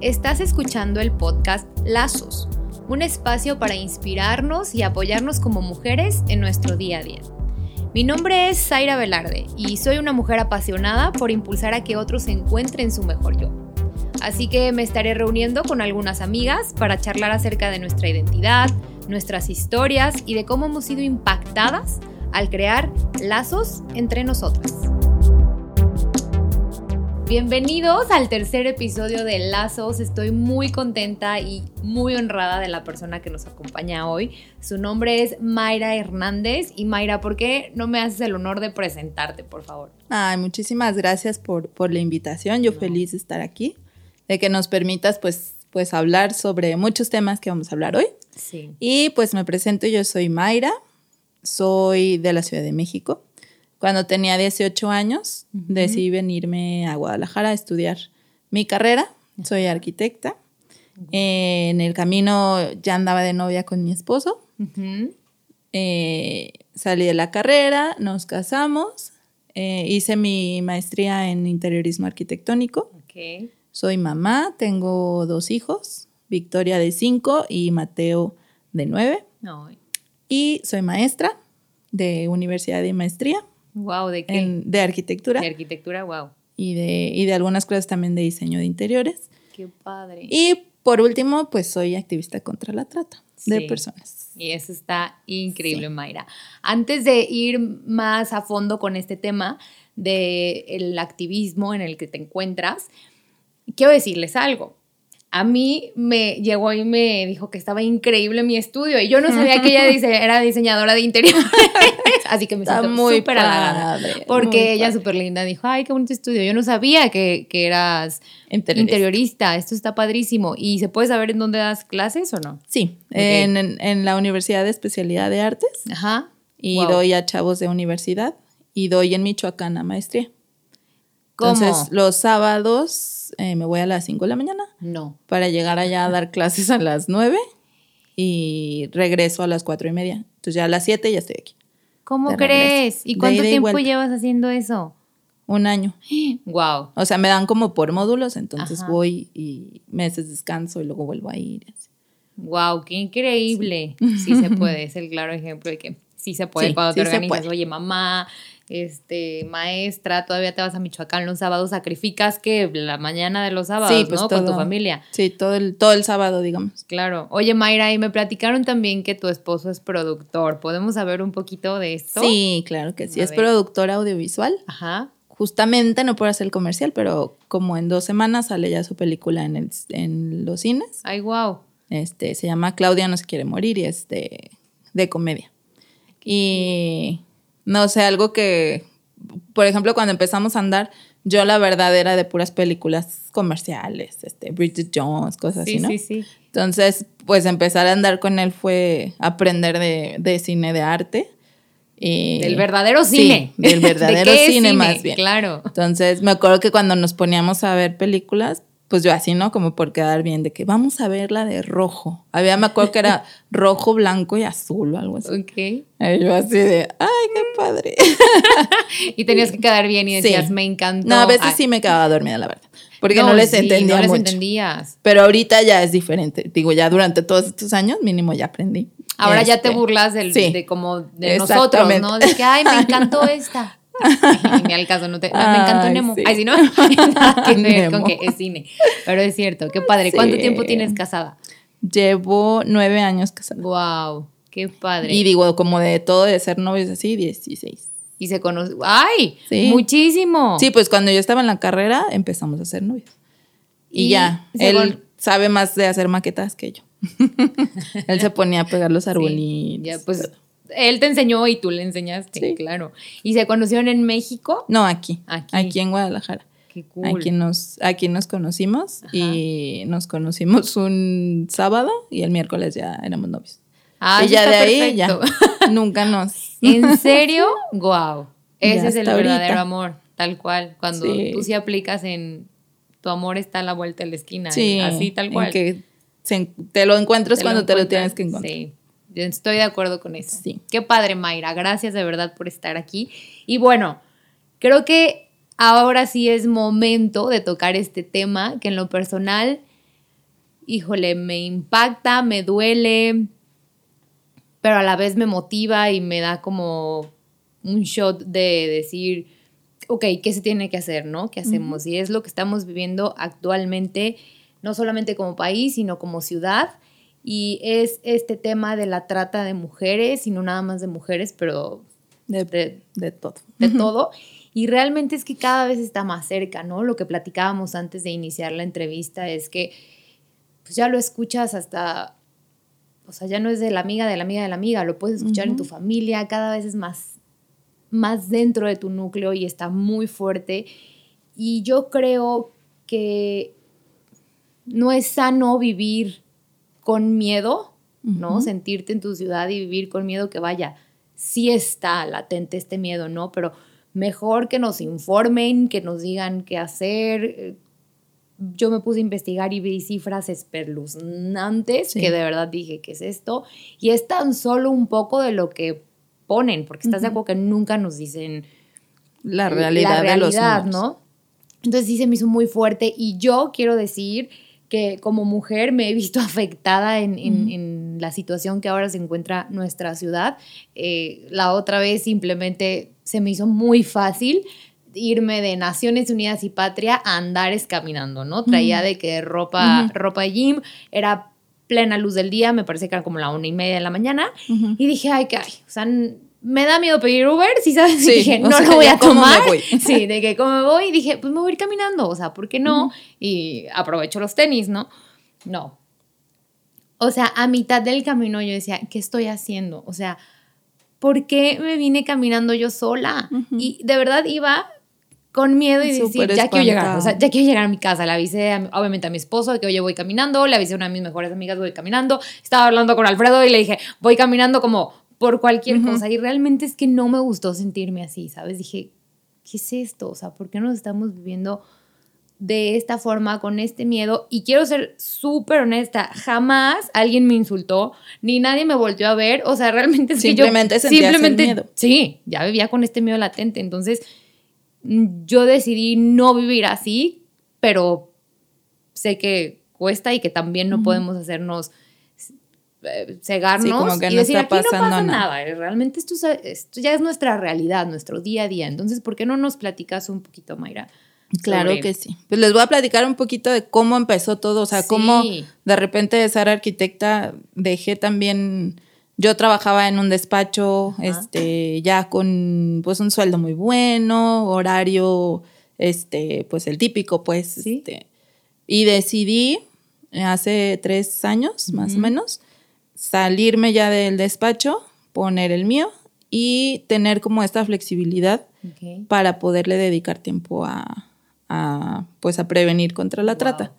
Estás escuchando el podcast Lazos, un espacio para inspirarnos y apoyarnos como mujeres en nuestro día a día. Mi nombre es Zaira Velarde y soy una mujer apasionada por impulsar a que otros encuentren su mejor yo. Así que me estaré reuniendo con algunas amigas para charlar acerca de nuestra identidad, nuestras historias y de cómo hemos sido impactadas al crear lazos entre nosotras. Bienvenidos al tercer episodio de Lazos. Estoy muy contenta y muy honrada de la persona que nos acompaña hoy. Su nombre es Mayra Hernández. Y Mayra, ¿por qué no me haces el honor de presentarte, por favor? Ay, muchísimas gracias por, por la invitación. Yo feliz de estar aquí, de que nos permitas pues, pues hablar sobre muchos temas que vamos a hablar hoy. Sí. Y pues me presento, yo soy Mayra, soy de la Ciudad de México. Cuando tenía 18 años, decidí venirme a Guadalajara a estudiar mi carrera. Soy arquitecta. Eh, en el camino ya andaba de novia con mi esposo. Eh, salí de la carrera, nos casamos. eh, hice mi maestría en interiorismo arquitectónico. Soy mamá, tengo dos hijos, Victoria de 5 y Mateo de 9. No. Y soy maestra de universidad de maestría Wow, ¿de qué? en- de arquitectura De arquitectura, wow. y de, y de algunas clases también de diseño de interiores. Qué padre. Y por último, pues soy activista contra la trata de personas. Y eso está increíble, Mayra. Antes de ir más a fondo con este tema del activismo en el que te encuentras, quiero decirles algo. A mí me llegó y me dijo que estaba increíble mi estudio y yo no sabía que ella dise- era diseñadora de interiores. Así que me Está siento muy súper halagada. Porque muy ella súper linda dijo, ay, qué bonito estudio. Yo no sabía que, que eras Interiorista. interiorista. Esto está padrísimo. ¿Y se puede saber en dónde das clases o no? Sí, en, en- en la Universidad de Especialidad de Artes Ajá. y Wow. doy a chavos de universidad y doy en Michoacán a maestría. ¿Cómo? Entonces, los sábados eh, me voy a las 5 de la mañana No. para llegar allá a dar clases a las 9 y regreso a las 4 y media. Entonces ya a las 7 ya estoy aquí. ¿Cómo crees? ¿Y cuánto tiempo llevas haciendo eso? Un año. Wow. O sea, me dan como por módulos, entonces Ajá. voy y meses descanso y luego vuelvo a ir. así. Wow, qué increíble. Sí se puede, es el claro ejemplo de que sí se puede Sí, cuando te sí se organizas. Oye, mamá, este, maestra, todavía te vas a Michoacán los sábados, sacrificas que la mañana de los sábados, Sí, pues ¿no? Con tu familia. Sí, todo el, todo el sábado, digamos. Claro. Oye, Mayra, y me platicaron también que tu esposo es productor. ¿Podemos saber un poquito de esto? Sí, claro que sí. A Es ver. productora audiovisual. Ajá. Justamente no puedo hacer el comercial, pero como en dos semanas sale ya su película en, el- en los cines. Ay, wow. Este, se llama Claudia no se quiere morir y es de, de comedia. Y no sé, algo que, por ejemplo, cuando empezamos a andar, yo la verdad era de puras películas comerciales, este, Bridget Jones, cosas Sí, así, ¿no? sí, sí. Entonces, pues empezar a andar con él fue aprender de, de cine de arte. Y, Del verdadero Sí, cine. del ¿De verdadero qué es cine, más bien. Claro. Entonces, me acuerdo que cuando nos poníamos a ver películas, pues yo así, ¿no? Como por quedar bien, de que vamos a ver la de rojo. Había, me acuerdo que era rojo, blanco y azul o algo así. Ok. Y yo así de, ay, qué padre. Y tenías que quedar bien y Sí. decías, me encantó. No, a veces Ay, sí me quedaba dormida, la verdad. Porque no, les sí, entendía No les mucho. entendías. Pero ahorita ya es diferente. Digo, ya durante todos estos años mínimo ya aprendí. Ahora ya te Este, burlas del, sí. de como de nosotros. ¿no? De que, ay, me encantó esta. Ni al caso, no te, no, me encantó Nemo. sí. Ay, sí, no, nada que ver con que es cine. Pero es cierto, qué padre. ¿Cuánto Sí. tiempo tienes casada? Llevo nueve años casada. Wow, qué padre. Y digo, como de todo de ser novios así, 16. Y se conoce, ay, Sí. muchísimo. Sí, pues cuando yo estaba en la carrera empezamos a ser novios. Y, Y ya, él sabe más de hacer maquetas que yo. él se ponía a pegar los arbolitos. ya, pues él te enseñó y tú le enseñaste, Sí. claro. ¿Y se conocieron en México? No, aquí, Aquí. aquí. en Guadalajara. Qué cool. Aquí nos, aquí nos conocimos y nos conocimos un sábado y el miércoles ya éramos novios. Ah, y ya de ahí perfecto. ya nunca nos... ¿En serio? Wow. Ese Ya es el ahorita. verdadero amor, tal cual. Cuando Sí. tú sí aplicas en tu amor está a la vuelta de la esquina. Sí, así tal en cual. que se- te lo encuentras cuando te lo tienes que encontrar. Sí. Estoy de acuerdo con eso. Sí. Qué padre, Mayra. Gracias de verdad por estar aquí. Y bueno, creo que ahora sí es momento de tocar este tema que en lo personal híjole, me impacta, me duele, pero a la vez me motiva y me da como un shot de decir, ok, ¿qué se tiene que hacer, no? ¿Qué hacemos? Y es lo que estamos viviendo actualmente, no solamente como país, sino como ciudad. Y es este tema de la trata de mujeres, y no nada más de mujeres, pero de, de, todo. De todo. Y realmente es que cada vez está más cerca, ¿no? Lo que platicábamos antes de iniciar la entrevista es que pues ya lo escuchas hasta, o sea, ya no es de la amiga, de la amiga, de la amiga, lo puedes escuchar en tu familia, cada vez es más, más dentro de tu núcleo y está muy fuerte. Y yo creo que no es sano vivir con miedo, ¿no? Sentirte en tu ciudad y vivir con miedo que vaya, sí está latente este miedo, ¿no? Pero mejor que nos informen, que nos digan qué hacer. Yo me puse a investigar y vi cifras espeluznantes que de verdad dije, ¿qué es esto? Y es tan solo un poco de lo que ponen, porque estás de acuerdo que nunca nos dicen la realidad, de los ¿no? Entonces sí se me hizo muy fuerte y yo quiero decir que como mujer me he visto afectada en, la situación que ahora se encuentra nuestra ciudad. Eh, la otra vez simplemente se me hizo muy fácil irme de Naciones Unidas y Patria a Andares caminando, ¿no? Traía de que ropa, ropa de gym, era plena luz del día, me parece que era como la una y media de la mañana, y dije, ay, ay, o sea, me da miedo pedir Uber, si sabes, dije, no lo voy a tomar. Sí, de que como me voy, dije, pues me voy a ir caminando, o sea, ¿por qué no? Y aprovecho los tenis, ¿no? No. O sea, a mitad del camino yo decía, ¿qué estoy haciendo? O sea, ¿por qué me vine caminando yo sola? Y de verdad iba con miedo y decir, ya quiero llegar, o sea, ya quiero llegar a mi casa. Le avisé obviamente a mi esposo de que oye, voy caminando, le avisé a una de mis mejores amigas, voy caminando. Estaba hablando con Alfredo y le dije, voy caminando como por cualquier cosa. Y realmente es que no me gustó sentirme así, ¿sabes? Dije, ¿qué es esto? O sea, ¿por qué nos estamos viviendo de esta forma, con este miedo? Y quiero ser súper honesta, jamás alguien me insultó, ni nadie me volvió a ver. O sea, realmente es simplemente que yo... Simplemente miedo. Sí, ya vivía con este miedo latente. Entonces, yo decidí no vivir así, pero sé que cuesta y que también no podemos hacernos eh, cegarnos y decir aquí no pasa nada. Eh, realmente esto, esto, ya es nuestra realidad, nuestro día a día. Entonces, ¿por qué no nos platicas un poquito, Mayra? Claro que sí. Pues les voy a platicar un poquito de cómo empezó todo, o sea, cómo de repente de ser arquitecta dejé también, yo trabajaba en un despacho, este, ya con pues un sueldo muy bueno, horario, este, pues el típico, pues, este, y decidí hace tres años, más o menos, salirme ya del despacho, poner el mío y tener como esta flexibilidad para poderle dedicar tiempo a, pues a prevenir contra la trata.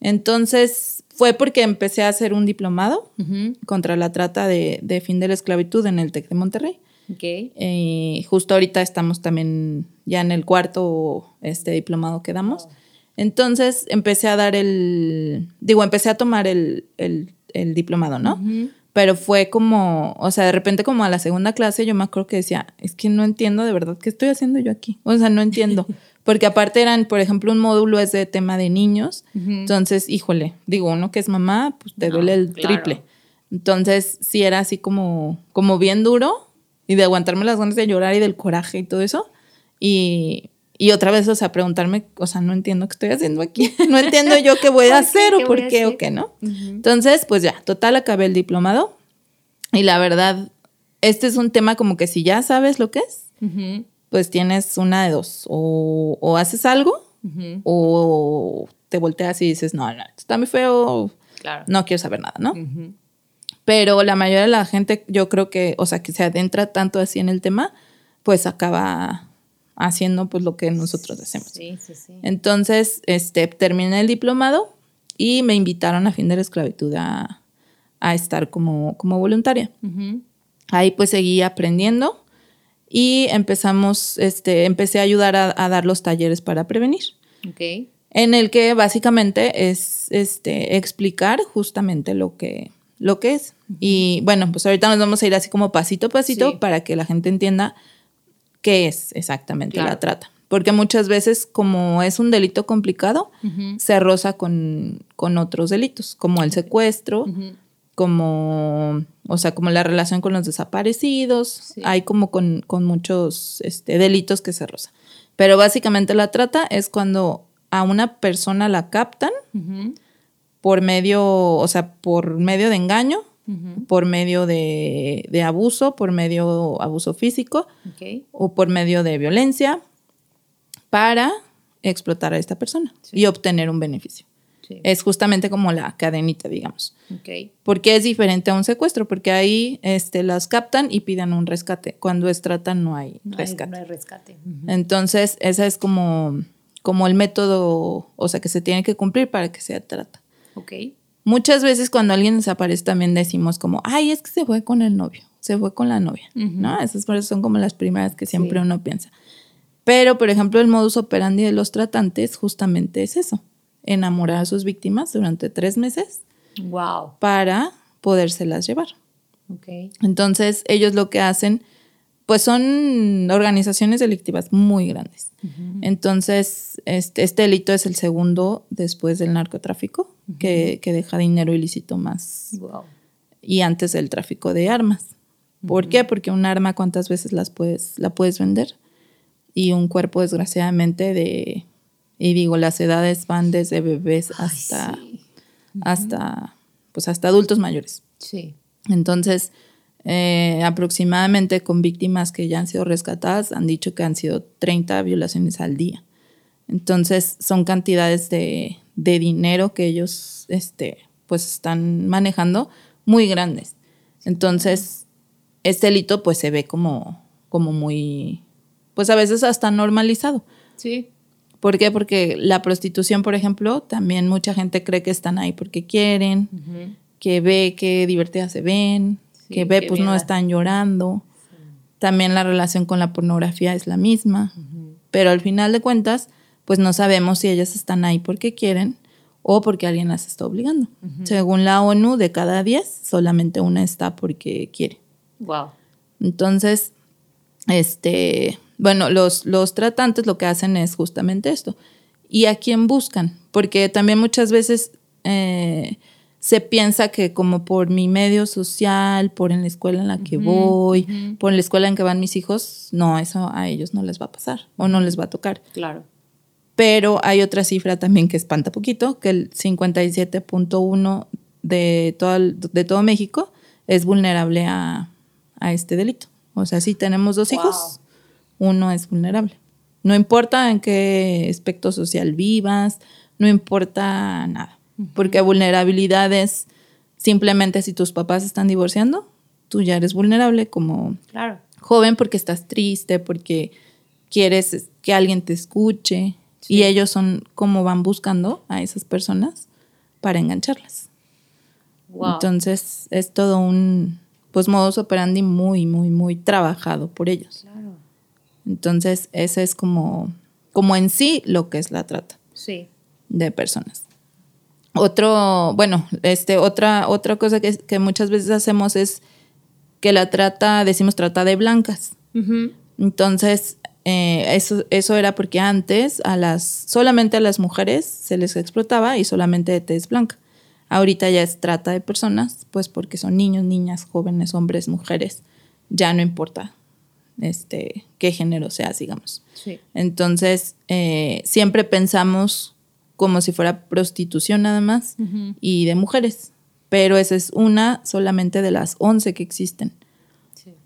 Entonces fue porque empecé a hacer un diplomado contra la trata de, fin de la esclavitud en el TEC de Monterrey. Eh, justo ahorita estamos también ya en el cuarto este diplomado que damos. Entonces empecé a dar el, digo, empecé a tomar el, el diplomado, ¿no? Pero fue como, o sea, de repente como a la segunda clase yo me acuerdo que decía, es que no entiendo de verdad qué estoy haciendo yo aquí. O sea, no entiendo. Porque aparte eran, por ejemplo, un módulo es de tema de niños. Entonces, híjole, digo, uno que es mamá, pues te duele el triple. Entonces, sí era así como, como bien duro y de aguantarme las ganas de llorar y del coraje y todo eso. Y, y otra vez, o sea, preguntarme, o sea, no entiendo qué estoy haciendo aquí. No entiendo yo qué voy a hacer o por qué o qué, ¿no? Entonces, pues ya, total, acabé el diplomado. Y la verdad, este es un tema como que si ya sabes lo que es, pues tienes una de dos. O, haces algo o te volteas y dices, no, no, está muy feo, no quiero saber nada, ¿no? Pero la mayoría de la gente, yo creo que, o sea, que se adentra tanto así en el tema, pues acaba haciendo pues lo que nosotros hacemos. Sí, sí, sí. Entonces, este, terminé el diplomado y me invitaron a fin de la esclavitud a, estar como, como voluntaria. Ahí pues seguí aprendiendo y empezamos, este, empecé a ayudar a, dar los talleres para prevenir. Okay. En el que básicamente es este, explicar justamente lo que, lo que es. Y bueno, pues ahorita nos vamos a ir así como pasito a pasito para que la gente entienda qué es exactamente la trata. Porque muchas veces, como es un delito complicado, se roza con, otros delitos, como el secuestro, como, o sea, como la relación con los desaparecidos, hay como con, muchos este, delitos que se roza. Pero básicamente la trata es cuando a una persona la captan por medio, o sea, por medio de engaño, por medio de, abuso, por medio abuso físico o por medio de violencia para explotar a esta persona y obtener un beneficio. Es justamente como la cadenita, digamos. Okay. Porque es diferente a un secuestro, porque ahí este, las captan y piden un rescate. Cuando es trata no hay rescate. no hay rescate. Entonces, ese es como, como el método, o sea, que se tiene que cumplir para que sea trata. Ok. Muchas veces cuando alguien desaparece también decimos como, ay, es que se fue con el novio, se fue con la novia, ¿no? Esas son como las primeras que siempre uno piensa. Pero, por ejemplo, el modus operandi de los tratantes justamente es eso, enamorar a sus víctimas durante tres meses wow. para podérselas llevar. Okay. Entonces, ellos lo que hacen pues son organizaciones delictivas muy grandes. Entonces, este, este, delito es el segundo después del narcotráfico, que, deja dinero ilícito más. Y antes del tráfico de armas. ¿Por qué? Porque un arma, ¿cuántas veces las puedes, la puedes vender? Y un cuerpo, desgraciadamente, de. Y digo, las edades van desde bebés hasta. hasta. Pues hasta adultos mayores. Sí. Entonces eh, aproximadamente con víctimas que ya han sido rescatadas, han dicho que han sido 30 violaciones al día. Entonces son cantidades de, dinero que ellos este, pues están manejando muy grandes. Entonces, este delito pues se ve como, como muy, pues a veces hasta normalizado. Sí. ¿Por qué? Porque la prostitución, por ejemplo, también mucha gente cree que están ahí porque quieren, que ve que divertidas se ven, que ve, pues no están llorando. También la relación con la pornografía es la misma. Pero al final de cuentas, pues no sabemos si ellas están ahí porque quieren o porque alguien las está obligando. Según la ONU, de cada 10, solamente una está porque quiere. Wow. Entonces, este, bueno, los, los tratantes lo que hacen es justamente esto. ¿Y a quién buscan? Porque también muchas veces eh, se piensa que como por mi medio social, por en la escuela en la que voy, por la escuela en que van mis hijos, no, eso a ellos no les va a pasar o no les va a tocar. Claro. Pero hay otra cifra también que espanta poquito, que el 57.1 de todo, de todo México es vulnerable a, este delito. O sea, si tenemos dos hijos, uno es vulnerable. No importa en qué aspecto social vivas, no importa nada. Porque vulnerabilidad es simplemente si tus papás están divorciando, tú ya eres vulnerable como joven porque estás triste, porque quieres que alguien te escuche. Y ellos son como van buscando a esas personas para engancharlas. Entonces es todo un pues modus operandi muy, muy, muy trabajado por ellos. Entonces, ese es como, como en sí lo que es la trata de personas. Otro, bueno, este, otra, otra cosa que, muchas veces hacemos es que la trata, decimos trata de blancas. Entonces, eh, eso, eso era porque antes a las, solamente a las mujeres se les explotaba y solamente de tez blanca. Ahorita ya es trata de personas, pues porque son niños, niñas, jóvenes, hombres, mujeres. Ya no importa este, qué género seas, digamos. Entonces, eh, siempre pensamos como si fuera prostitución nada más y de mujeres. Pero esa es una solamente de las 11 que existen.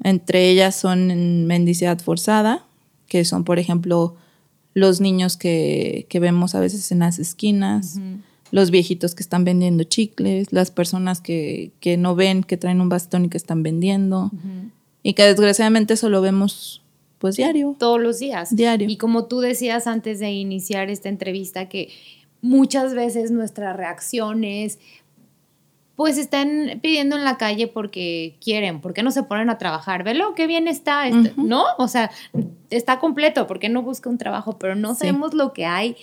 Entre ellas son mendicidad forzada, que son, por ejemplo, los niños que, vemos a veces en las esquinas, los viejitos que están vendiendo chicles, las personas que, que, no ven, que traen un bastón y que están vendiendo, y que desgraciadamente eso lo vemos pues diario. Todos los días. Diario. Y como tú decías antes de iniciar esta entrevista, que muchas veces nuestras reacciones pues están pidiendo en la calle porque quieren, porque no se ponen a trabajar. Velo, qué bien está, este, ¿no? O sea, está completo, porque no busca un trabajo, pero no sabemos lo que hay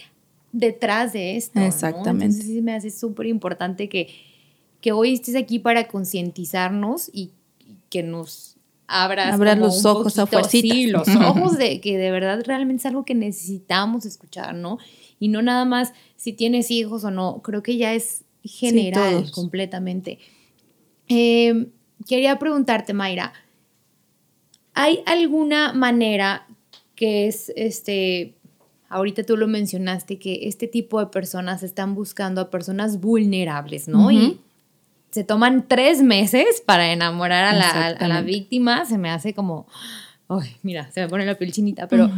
detrás de esto. Exactamente. Entonces sí me hace súper importante que, que hoy estés aquí para concientizarnos y que nos abras, Abras como los un ojos a fuercita. Sí, los ojos de que de verdad realmente es algo que necesitamos escuchar, ¿no? Y no nada más si tienes hijos o no, creo que ya es general completamente. Eh, quería preguntarte, Mayra, ¿hay alguna manera que es, este, ahorita tú lo mencionaste, que este tipo de personas están buscando a personas vulnerables, ¿no? Y se toman tres meses para enamorar a la, a- víctima, se me hace como, ay, mira, se me pone la piel chinita, pero...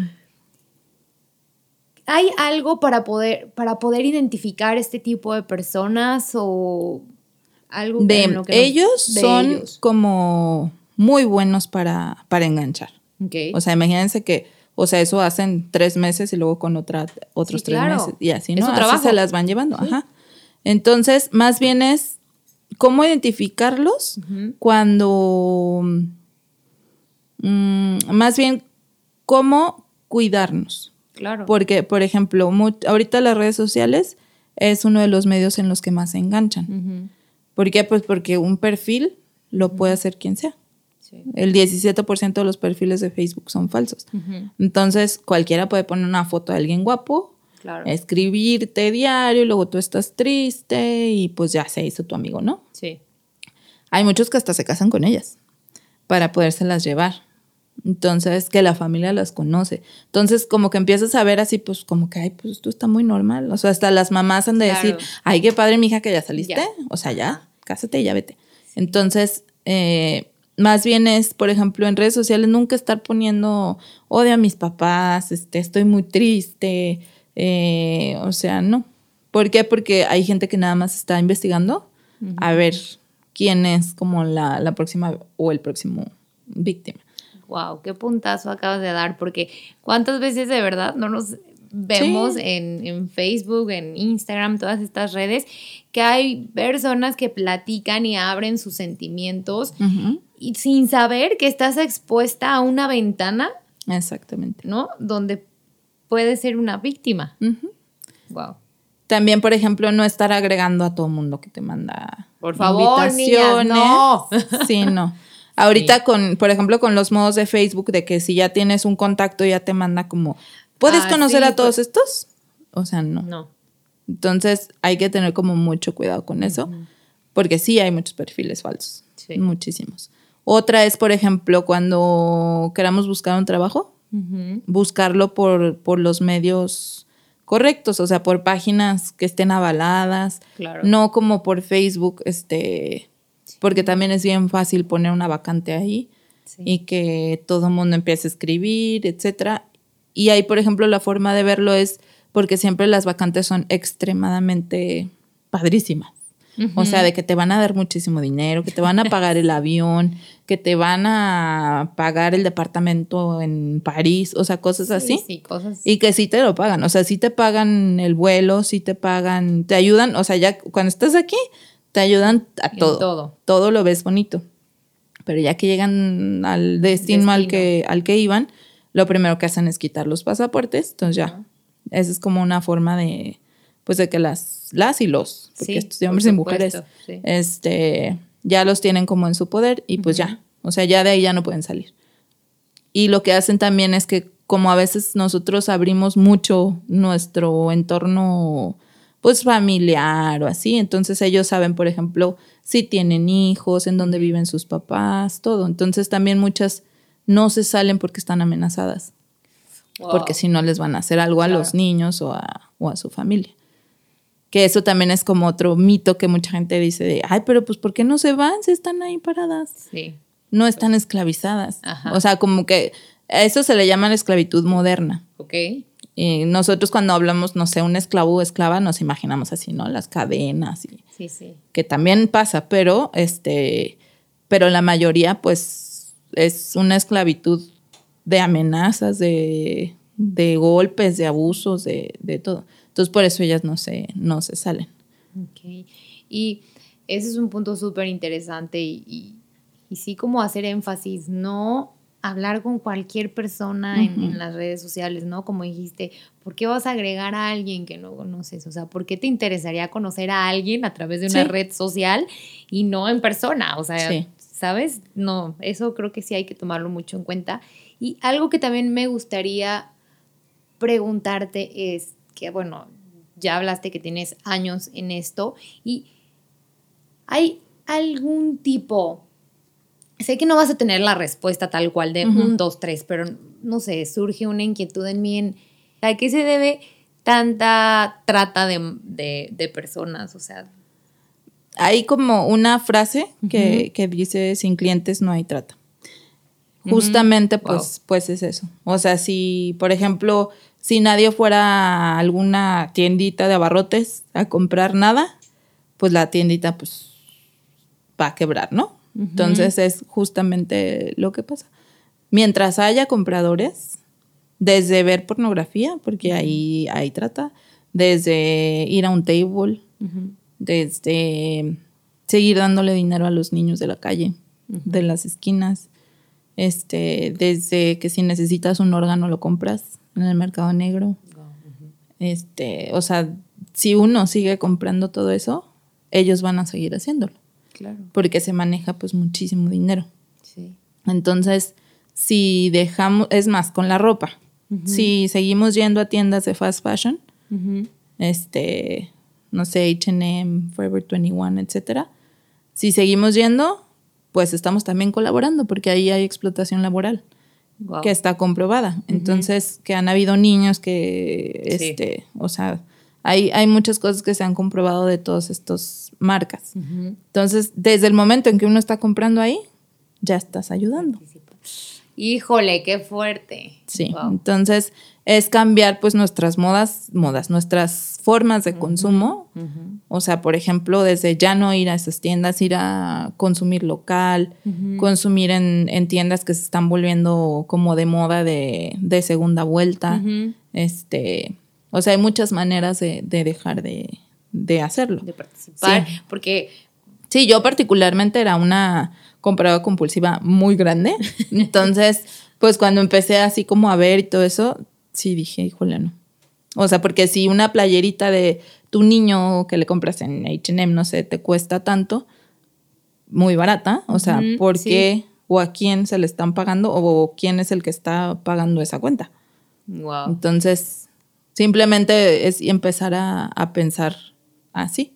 ¿Hay algo para poder, para poder identificar este tipo de personas o algo De que ellos de son ellos? como muy buenos para, para enganchar. Ok. O sea, imagínense que, o sea, eso hacen tres meses y luego con otra, otros Sí, tres claro. meses. Y así, ¿no? Así trabajo. se las van llevando. Ajá. Entonces, más bien es cómo identificarlos cuando. mm, más bien, cómo cuidarnos. Claro. Porque, por ejemplo, ahorita las redes sociales es uno de los medios en los que más se enganchan. Ujú. ¿Por qué? Pues porque un perfil lo puede hacer quien sea. Sí. El 17% de los perfiles de Facebook son falsos. Entonces, cualquiera puede poner una foto de alguien guapo, Claro. escribirte diario, y luego tú estás triste y pues ya se hizo tu amigo, ¿no? Sí. Hay muchos que hasta se casan con ellas para podérselas llevar. Entonces, que la familia las conoce. Entonces, como que empiezas a ver así, pues, como que, ay, pues esto está muy normal. O sea, hasta las mamás han de Claro. decir, ay, qué padre, mija, que ya saliste. Ya. O sea, ya, cásate y ya vete. Entonces, eh, más bien es, por ejemplo, en redes sociales nunca estar poniendo odio a mis papás, este, estoy muy triste. eh, o sea, no. ¿Por qué? Porque hay gente que nada más está investigando a ver quién es como la, la próxima o el próximo víctima. Wow, qué puntazo acabas de dar, porque cuántas veces de verdad no nos vemos Sí. en, en Facebook, en Instagram, todas estas redes, que hay personas que platican y abren sus sentimientos y sin saber que estás expuesta a una ventana, Exactamente. ¿no? Donde puede ser una víctima. Wow. También, por ejemplo, no estar agregando a todo mundo que te manda Por favor, niñas, no. Sí, no. Ahorita con, por ejemplo, con los modos de Facebook de que si ya tienes un contacto ya te manda como, ¿puedes Ah, conocer sí, a todos pues- estos? O sea, no. No. Entonces hay que tener como mucho cuidado con eso, porque sí hay muchos perfiles falsos, Sí. muchísimos. Otra es, por ejemplo, cuando queramos buscar un trabajo, buscarlo por, por los medios correctos, o sea, por páginas que estén avaladas, Claro. no como por Facebook, este, porque también es bien fácil poner una vacante ahí Sí. y que todo el mundo empiece a escribir, etcétera. Y ahí, por ejemplo, la forma de verlo es porque siempre las vacantes son extremadamente padrísimas. O sea, de que te van a dar muchísimo dinero, que te van a pagar el avión, que te van a pagar el departamento en París, o sea, cosas así. Sí, sí, cosas. Y que sí te lo pagan, o sea, sí te pagan el vuelo, sí te pagan, te ayudan, o sea, ya cuando estás aquí, te ayudan a En todo. todo. Todo lo ves bonito. Pero ya que llegan al destino, al Destino. que al que iban, lo primero que hacen es quitar los pasaportes, entonces ya. Esa es como una forma de pues de que las las y los, porque Sí, estos de por hombres y mujeres supuesto, sí. este ya los tienen como en su poder y pues ya, o sea, ya de ahí ya no pueden salir. Y lo que hacen también es que como a veces nosotros abrimos mucho nuestro entorno pues familiar o así, entonces ellos saben, por ejemplo, si tienen hijos, en dónde viven sus papás, todo. Entonces también muchas no se salen porque están amenazadas, Wow. porque si no les van a hacer algo a Claro. los niños o a, o a su familia. Que eso también es como otro mito que mucha gente dice de, ay, pero pues ¿por qué no se van si están ahí paradas? Sí. no están esclavizadas. Ajá. O sea, como que a eso se le llama la esclavitud moderna. Ok. Y nosotros cuando hablamos, no sé, un esclavo o esclava, nos imaginamos así, ¿no? Las cadenas, y, Sí, sí. que también pasa, pero este, pero la mayoría, pues, es una esclavitud de amenazas, de, de golpes, de abusos, de, de todo. Entonces, por eso ellas no se, no se salen. Ok. Y ese es un punto súper interesante y, y, y sí como hacer énfasis, no hablar con cualquier persona en, en las redes sociales, ¿no? Como dijiste, ¿por qué vas a agregar a alguien que no conoces? O sea, ¿por qué te interesaría conocer a alguien a través de una Sí. red social y no en persona? O sea, Sí. ¿sabes? No, eso creo que sí hay que tomarlo mucho en cuenta. Y algo que también me gustaría preguntarte es que, bueno, ya hablaste que tienes años en esto y hay algún tipo, sé que no vas a tener la respuesta tal cual de un, dos, tres, pero no sé, surge una inquietud en mí en a qué se debe tanta trata de, personas, o sea. Hay como una frase que, dice, sin clientes no hay trata. Justamente, pues, pues es eso. O sea, si, por ejemplo, si nadie fuera a alguna tiendita de abarrotes a comprar nada, pues la tiendita, pues, va a quebrar, ¿no? Entonces es justamente lo que pasa. Mientras haya compradores, desde ver pornografía, porque ahí, ahí trata, desde ir a un table, desde seguir dándole dinero a los niños de la calle, de las esquinas, este, desde que si necesitas un órgano lo compras en el mercado negro. Este, o sea, si uno sigue comprando todo eso, ellos van a seguir haciéndolo. Claro. Porque se maneja pues muchísimo dinero. Sí. Entonces, si dejamos, es más, con la ropa. Si seguimos yendo a tiendas de fast fashion, este, no sé, HM, Forever 21, etcétera, si seguimos yendo, pues estamos también colaborando porque ahí hay explotación laboral que está comprobada. Entonces, que han habido niños que, este, o sea, hay, hay muchas cosas que se han comprobado de todas estas marcas. Entonces, desde el momento en que uno está comprando ahí, ya estás ayudando. Híjole, qué fuerte. Sí, entonces es cambiar pues nuestras modas, modas, nuestras formas de consumo. O sea, por ejemplo, desde ya no ir a esas tiendas, ir a consumir local, consumir en, tiendas que se están volviendo como de moda de, segunda vuelta. Este, o sea, hay muchas maneras de, dejar de, hacerlo. De participar. Porque. Sí, yo particularmente era una compradora compulsiva muy grande. Entonces, pues cuando empecé así como a ver y todo eso, sí dije, híjole, no. O sea, porque si una playerita de tu niño que le compras en HM, no sé, te cuesta tanto, muy barata, o sea, ¿por qué o a quién se le están pagando o quién es el que está pagando esa cuenta? Wow. Entonces, simplemente es empezar a, pensar así.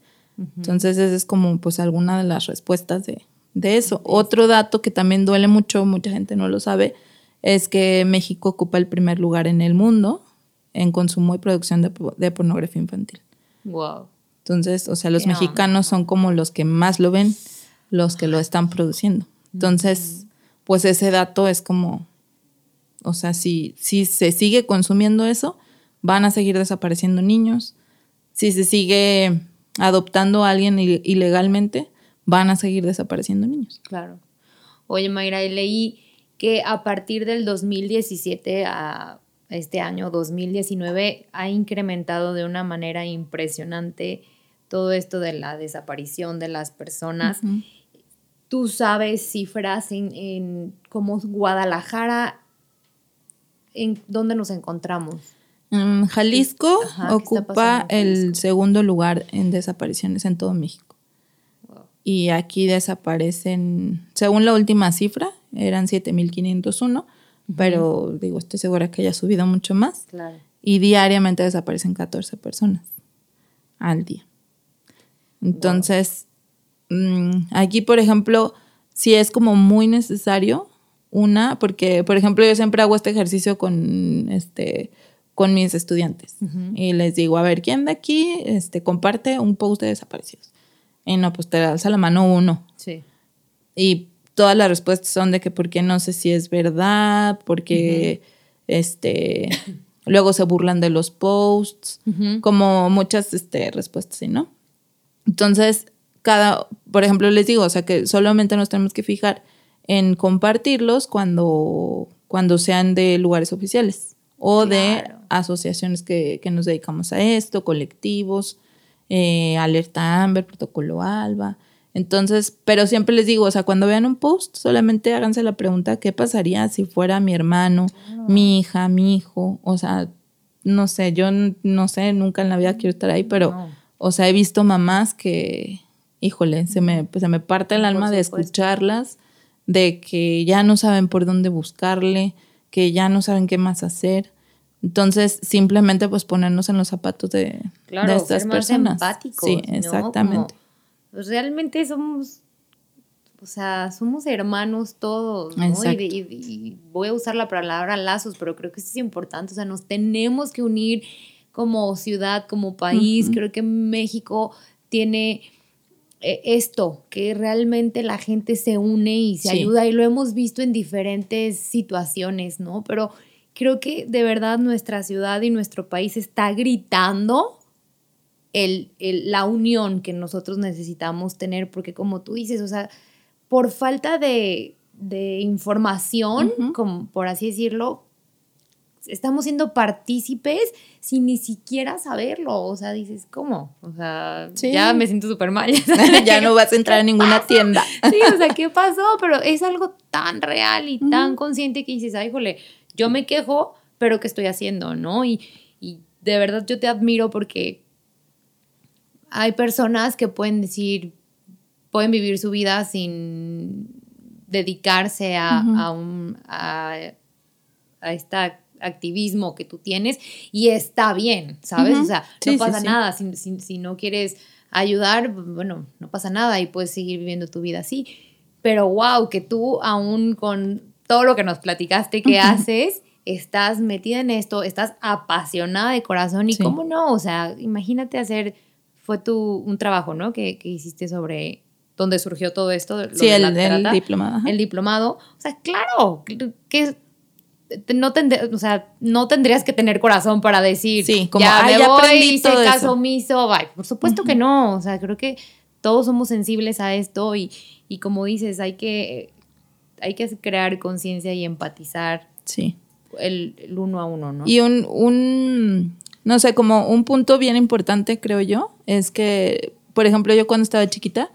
Entonces, esa es como pues alguna de las respuestas de, de eso. Otro dato que también duele mucho, mucha gente no lo sabe, es que México ocupa el primer lugar en el mundo en consumo y producción de, pornografía infantil. Wow. Entonces, o sea, los mexicanos son como los que más lo ven, los que lo están produciendo. Entonces, pues ese dato es como, o sea, si, si se sigue consumiendo eso, van a seguir desapareciendo niños. Si se sigue adoptando a alguien ilegalmente, van a seguir desapareciendo niños. Claro. Oye, Mayra, leí que a partir del 2017 a este año 2019 ha incrementado de una manera impresionante todo esto de la desaparición de las personas. ¿Tú sabes cifras en, en como Guadalajara, en dónde nos encontramos? Jalisco ocupa el segundo lugar en desapariciones en todo México. Y aquí desaparecen, según la última cifra, eran 7.501, pero digo, estoy segura que haya subido mucho más. Y diariamente desaparecen 14 personas al día. Entonces, mm, aquí, por ejemplo, si es como muy necesario, una, porque, por ejemplo, yo siempre hago este ejercicio con, este, con mis estudiantes y les digo, a ver, ¿quién de aquí este, comparte un post de desaparecidos? Y no, pues te alza la mano uno. Sí. Y todas las respuestas son de que porque no sé si es verdad, porque este luego se burlan de los posts, como muchas este, respuestas, ¿sí, no? Entonces, cada, por ejemplo, les digo, o sea que solamente nos tenemos que fijar en compartirlos cuando, cuando sean de lugares oficiales o de asociaciones que, que, nos dedicamos a esto, colectivos, eh, alerta Amber, protocolo ALBA. Entonces, pero siempre les digo, o sea, cuando vean un post, solamente háganse la pregunta, ¿qué pasaría si fuera mi hermano, mi hija, mi hijo? O sea, no sé, yo no sé, nunca en la vida quiero estar ahí, pero, o sea, he visto mamás que, híjole, se me, pues, se me parte el alma de escucharlas, de que ya no saben por dónde buscarle, que ya no saben qué más hacer. Entonces, simplemente pues ponernos en los zapatos de, de estas ser más personas. Empáticos, sí, exactamente. pues realmente somos, o sea, somos hermanos todos, ¿no? Y, voy a usar la palabra lazos, pero creo que eso es importante, o sea, nos tenemos que unir como ciudad, como país. Creo que México tiene eh, esto, que realmente la gente se une y se ayuda y lo hemos visto en diferentes situaciones, ¿no? Pero creo que de verdad nuestra ciudad y nuestro país está gritando el, la unión que nosotros necesitamos tener, porque como tú dices, o sea, por falta de, información, como por así decirlo, estamos siendo partícipes sin ni siquiera saberlo. O sea, dices, ¿cómo? O sea, ya me siento súper mal. ya no vas a entrar a ninguna tienda. sí, o sea, ¿qué pasó? Pero es algo tan real y tan consciente que dices, ay, jole, yo me quejo, pero ¿qué estoy haciendo? ¿No? Y, y de verdad yo te admiro porque hay personas que pueden decir, pueden vivir su vida sin dedicarse a, a, un, a, a esta activismo que tú tienes y está bien, ¿sabes? O sea, no pasa nada. Si, no quieres ayudar, bueno, no pasa nada y puedes seguir viviendo tu vida así. Pero wow, que tú aún con todo lo que nos platicaste que haces, estás metida en esto, estás apasionada de corazón y cómo no, o sea, imagínate hacer, fue tu, un trabajo, ¿no? Que, que hiciste sobre dónde surgió todo esto. sí, el, el, diplomado. El diplomado. O sea, claro, que no, o sea, no tendrías que tener corazón para decir, sí, como, ya me voy, hice caso omiso, bye. Por supuesto que no, o sea, creo que todos somos sensibles a esto y, y como dices, hay que, hay que crear conciencia y empatizar sí. el, uno a uno, ¿no? Y un, un, no sé, como un punto bien importante, creo yo, es que, por ejemplo, yo cuando estaba chiquita,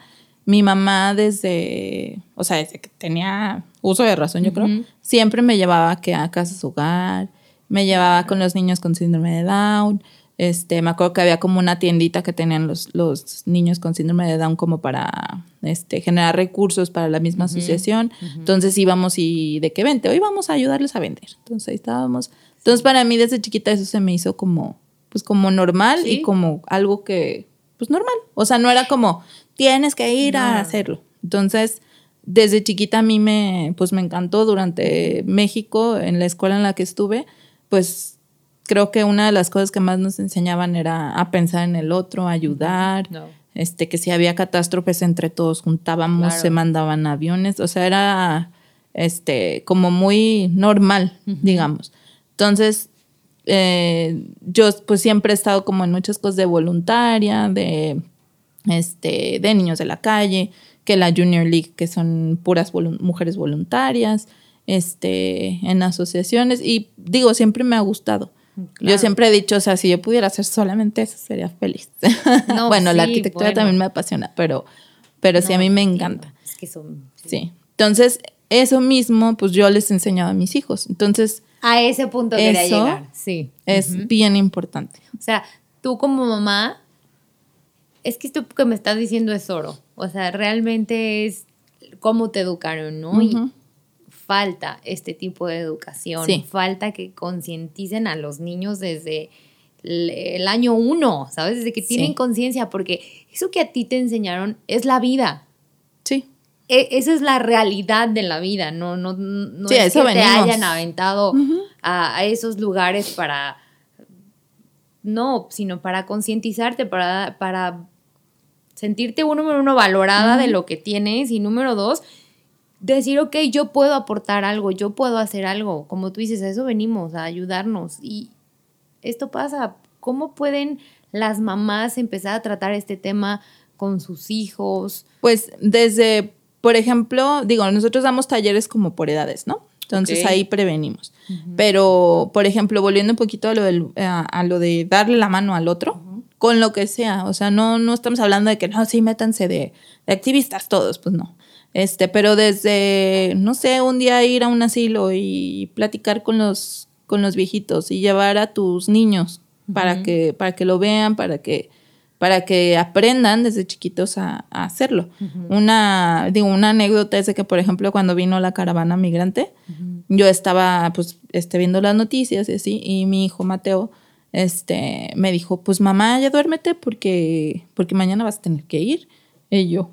mi mamá desde, o sea, desde que tenía uso de razón, yo creo, siempre me llevaba que a casas hogar, me llevaba con los niños con síndrome de Down. Este, me acuerdo que había como una tiendita que tenían los, los niños con síndrome de Down como para este, generar recursos para la misma asociación. Entonces íbamos y de qué vente, hoy vamos a ayudarles a vender. Entonces ahí estábamos. Entonces para mí desde chiquita eso se me hizo como, pues como normal y como algo que, pues normal. O sea, no era como, tienes que ir a hacerlo. Entonces, desde chiquita a mí me, pues me encantó durante México, en la escuela en la que estuve, pues creo que una de las cosas que más nos enseñaban era a pensar en el otro, a ayudar, este, que si había catástrofes entre todos juntábamos, se mandaban aviones, o sea, era este, como muy normal, digamos. Entonces, eh, yo pues siempre he estado como en muchas cosas de voluntaria, de este, de niños de la calle, que la Junior League, que son puras mujeres voluntarias, este, en asociaciones. Y digo, siempre me ha gustado. Yo siempre he dicho, o sea, si yo pudiera hacer solamente eso, sería feliz. bueno, la arquitectura también me apasiona, pero, pero sí a mí me encanta. Es que son... Sí. Entonces, eso mismo, pues yo les he enseñado a mis hijos. Entonces... A ese punto quería llegar, sí. Es bien importante. O sea, tú como mamá es que esto que me estás diciendo es oro. O sea, realmente es cómo te educaron, ¿no? Y falta este tipo de educación. Falta que concienticen a los niños desde el, año uno, ¿sabes? Desde que tienen conciencia, porque eso que a ti te enseñaron es la vida. Sí. E, esa es la realidad de la vida, no, no, no es que te hayan aventado a, a esos lugares para no, sino para concientizarte, para, para sentirte, uno, número uno, valorada de lo que tienes y número dos, decir, ok, yo puedo aportar algo, yo puedo hacer algo. Como tú dices, a eso venimos, a ayudarnos. Y esto pasa. ¿Cómo pueden las mamás empezar a tratar este tema con sus hijos? Pues desde, por ejemplo, digo, nosotros damos talleres como por edades, ¿no? Entonces ahí prevenimos. Pero, por ejemplo, volviendo un poquito a lo, del, a, lo de darle la mano al otro, con lo que sea. O sea, no, no estamos hablando de que no, sí, métanse de, activistas todos, pues no. Este, pero desde, no sé, un día ir a un asilo y platicar con los, con los viejitos y llevar a tus niños para, que, para que lo vean, para que para que aprendan desde chiquitos a, hacerlo. Una, digo, una anécdota es de que, por ejemplo, cuando vino la caravana migrante, yo estaba pues este, viendo las noticias y así, y mi hijo Mateo este, me dijo, pues mamá, ya duérmete porque, porque mañana vas a tener que ir. Y yo,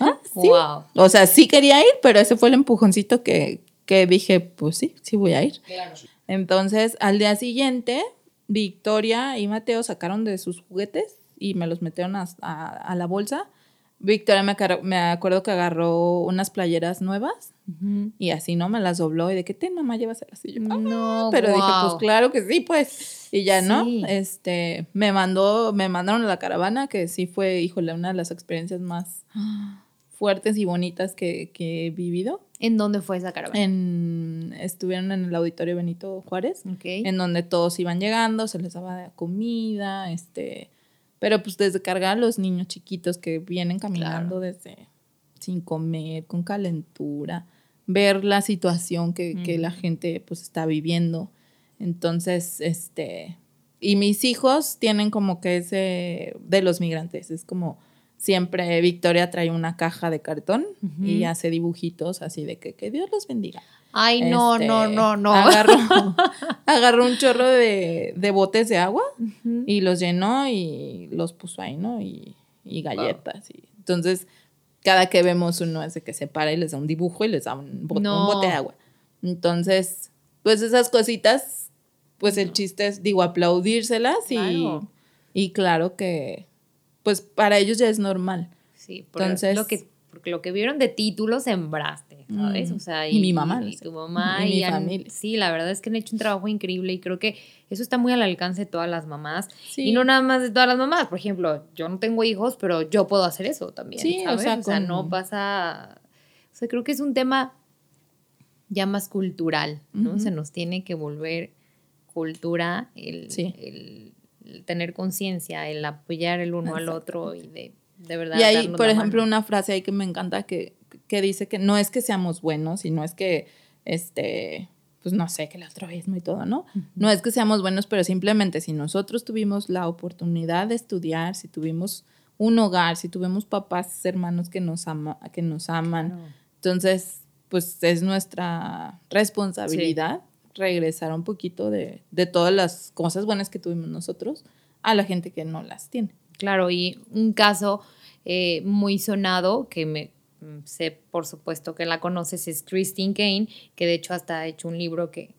ah, sí. O sea, sí quería ir, pero ese fue el empujoncito que, que dije, pues sí, sí voy a ir. Entonces, al día siguiente, Victoria y Mateo sacaron de sus juguetes y me los metieron a, a, la bolsa. Victoria me, me, acuerdo que agarró unas playeras nuevas y así, ¿no? Me las dobló y de qué te mamá llevas así. Yo, no, pero dije, pues claro que sí, pues. Y ya, ¿no? Este, me mandó, me mandaron a la caravana, que sí fue, híjole, una de las experiencias más fuertes y bonitas que, que he vivido. ¿En dónde fue esa caravana? En, estuvieron en el auditorio Benito Juárez, en donde todos iban llegando, se les daba comida, este, pero pues desde cargar a los niños chiquitos que vienen caminando desde sin comer, con calentura, ver la situación que, que la gente pues está viviendo. Entonces, este, y mis hijos tienen como que ese de los migrantes, es como siempre Victoria trae una caja de cartón y hace dibujitos así de que, que Dios los bendiga. Ay, no, no, este, no, no. Agarró, un chorro de, botes de agua y los llenó y los puso ahí, ¿no? Y, galletas. Y, entonces, cada que vemos uno es de que se para y les da un dibujo y les da un bote, un bote de agua. Entonces, pues esas cositas, pues el chiste es, digo, aplaudírselas y, y claro que pues para ellos ya es normal. Sí, Entonces, lo que, porque lo que vieron de título sembraste, ¿sabes? Mm. O sea, y, mi mamá. Y, tu mamá y, mi familia. Sí, la verdad es que han hecho un trabajo increíble y creo que eso está muy al alcance de todas las mamás. Y no nada más de todas las mamás. Por ejemplo, yo no tengo hijos, pero yo puedo hacer eso también. Sí, ¿sabes? O sea, no pasa. O sea, creo que es un tema ya más cultural, ¿no? Se nos tiene que volver cultura el, el tener conciencia, el apoyar el uno al otro y de, de verdad. Y hay, por ejemplo, una frase ahí que me encanta que, que dice que no es que seamos buenos, sino es que, este, pues no sé, que el altruismo y todo, ¿no? No es que seamos buenos, pero simplemente si nosotros tuvimos la oportunidad de estudiar, si tuvimos un hogar, si tuvimos papás, hermanos que nos, ama, que nos aman, entonces, pues es nuestra responsabilidad regresar un poquito de, todas las cosas buenas que tuvimos nosotros a la gente que no las tiene. Claro, y un caso eh, muy sonado que me mm, sé por supuesto que la conoces es Christine Kane, que de hecho hasta ha hecho un libro que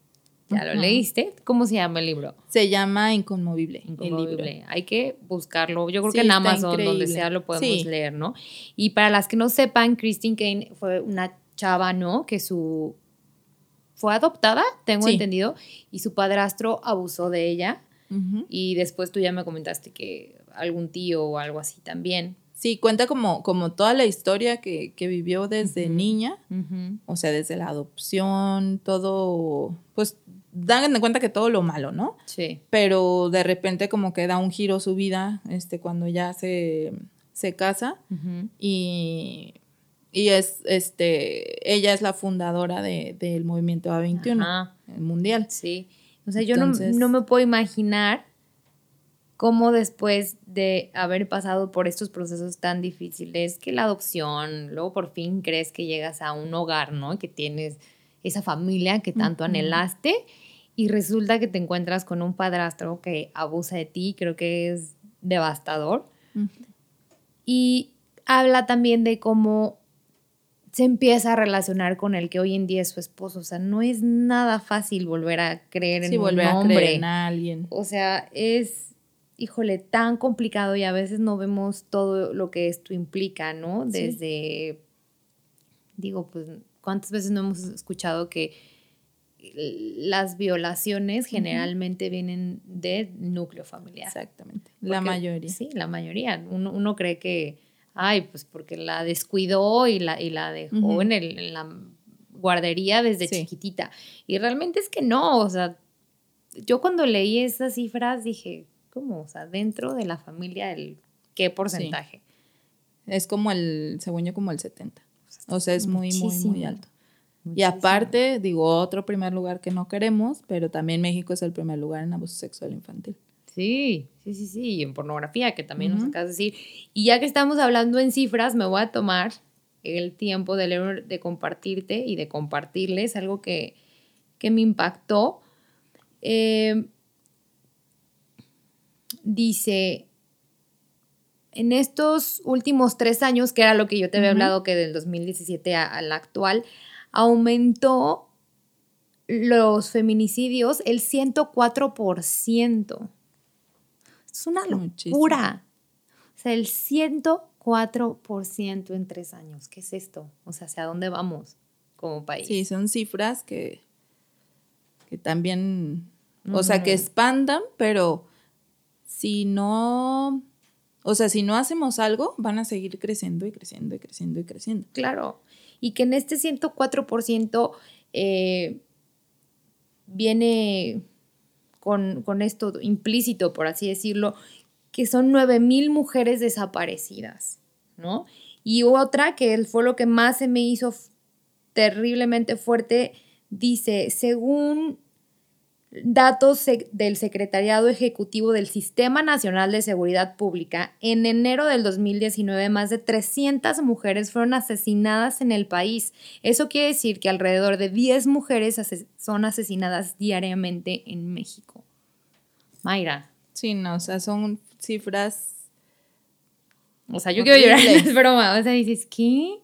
ya lo leíste. ¿Cómo se llama el libro? Se llama Inconmovible. Inconmovible. Hay que buscarlo. Yo creo que en Amazon, donde sea, lo podemos leer, ¿no? Y para las que no sepan, Christine Kane fue una chava, ¿no? Que su fue adoptada, tengo entendido, y su padrastro abusó de ella. Y después tú ya me comentaste que algún tío o algo así también. Sí, cuenta como, como toda la historia que, vivió desde niña, o sea, desde la adopción, todo, pues dan en cuenta que todo lo malo, ¿no? Sí. Pero de repente como que da un giro su vida, este, cuando ya se, se casa y y es, este, ella es la fundadora de, del movimiento A21, el mundial. Sí. O sea, yo no, no, me puedo imaginar cómo después de haber pasado por estos procesos tan difíciles, que la adopción, luego por fin crees que llegas a un hogar, ¿no? Que tienes esa familia que tanto anhelaste y resulta que te encuentras con un padrastro que abusa de ti, creo que es devastador. Y habla también de cómo se empieza a relacionar con el que hoy en día es su esposo. O sea, no es nada fácil volver a creer en un hombre. en alguien. O sea, es, híjole, tan complicado y a veces no vemos todo lo que esto implica, ¿no? Desde, digo, pues, ¿cuántas veces no hemos escuchado que las violaciones generalmente vienen de núcleo familiar? Exactamente. la mayoría. Sí, la mayoría. uno cree que ay, pues porque la descuidó y la, y la dejó en, el, en, la guardería desde chiquitita. Y realmente es que no, o sea, yo cuando leí esas cifras dije, ¿cómo? O sea, dentro de la familia, el, ¿qué porcentaje? Es como el, según yo, como el 70. O sea, es muy, muy, muy alto. Y aparte, digo, otro primer lugar que no queremos, pero también México es el primer lugar en abuso sexual infantil. Sí, sí, sí, sí, y en pornografía, que también nos acabas de decir. Y ya que estamos hablando en cifras, me voy a tomar el tiempo de leer, de compartirte y de compartirles algo que, que me impactó. Eh, dice, en estos últimos tres años, que era lo que yo te había hablado, que del 2017 al actual, aumentó los feminicidios el 104%. Es una locura. O sea, el 104% en tres años. ¿Qué es esto? O sea, ¿hacia dónde vamos como país? Sí, son cifras que, que también, o sea, que espantan, pero si no, o sea, si no hacemos algo, van a seguir creciendo y creciendo y creciendo y creciendo. Claro. Y que en este 104% eh, viene con, con, esto implícito, por así decirlo, que son 9.000 mujeres desaparecidas, ¿no? Y otra que fue lo que más se me hizo terriblemente fuerte, dice, según datos del Secretariado Ejecutivo del Sistema Nacional de Seguridad Pública, en enero del 2019 más de 300 mujeres fueron asesinadas en el país. Eso quiere decir que alrededor de 10 mujeres son asesinadas diariamente en México. Mayra. Sí, no, o sea, son cifras... O sea, yo quiero llorar, es broma. O sea, dices, ¿qué?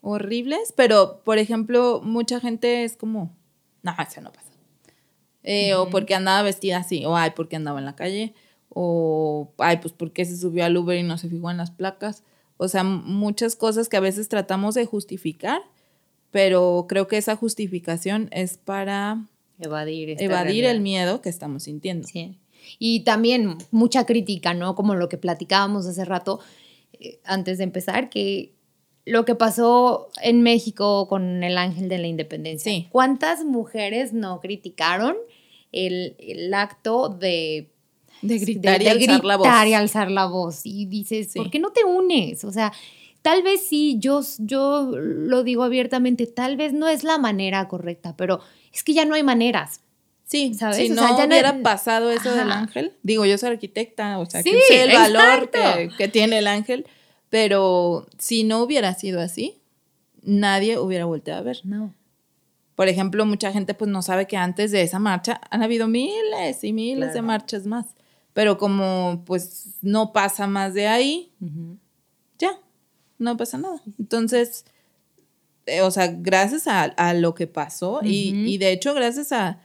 Horribles, pero, por ejemplo, mucha gente es como, no, eso no pasa eh, o porque andaba vestida así, o ay, porque andaba en la calle, o ay, pues porque se subió al Uber y no se fijó en las placas. O sea, muchas cosas que a veces tratamos de justificar, pero creo que esa justificación es para evadir, evadir el miedo que estamos sintiendo. Sí. Y también mucha crítica, ¿no? Como lo que platicábamos hace rato, eh, antes de empezar, que lo que pasó en México con el Ángel de la Independencia. ¿Cuántas mujeres no criticaron el, acto de, de gritar, y, alzar la voz. y alzar la voz? Y dices, ¿por qué no te unes? O sea, tal vez sí, yo, yo lo digo abiertamente, tal vez no es la manera correcta, pero es que ya no hay maneras. Sí, ¿sabes? Si no ya hubiera pasado eso del ángel, digo, yo soy arquitecta, o sea, que sé el valor que, que tiene el ángel pero si no hubiera sido así, nadie hubiera volteado a ver. No. Por ejemplo, mucha gente pues no sabe que antes de esa marcha han habido miles y miles de marchas más. Pero como pues no pasa más de ahí, ya, no pasa nada. Entonces, eh, o sea, gracias a, lo que pasó y, de hecho gracias a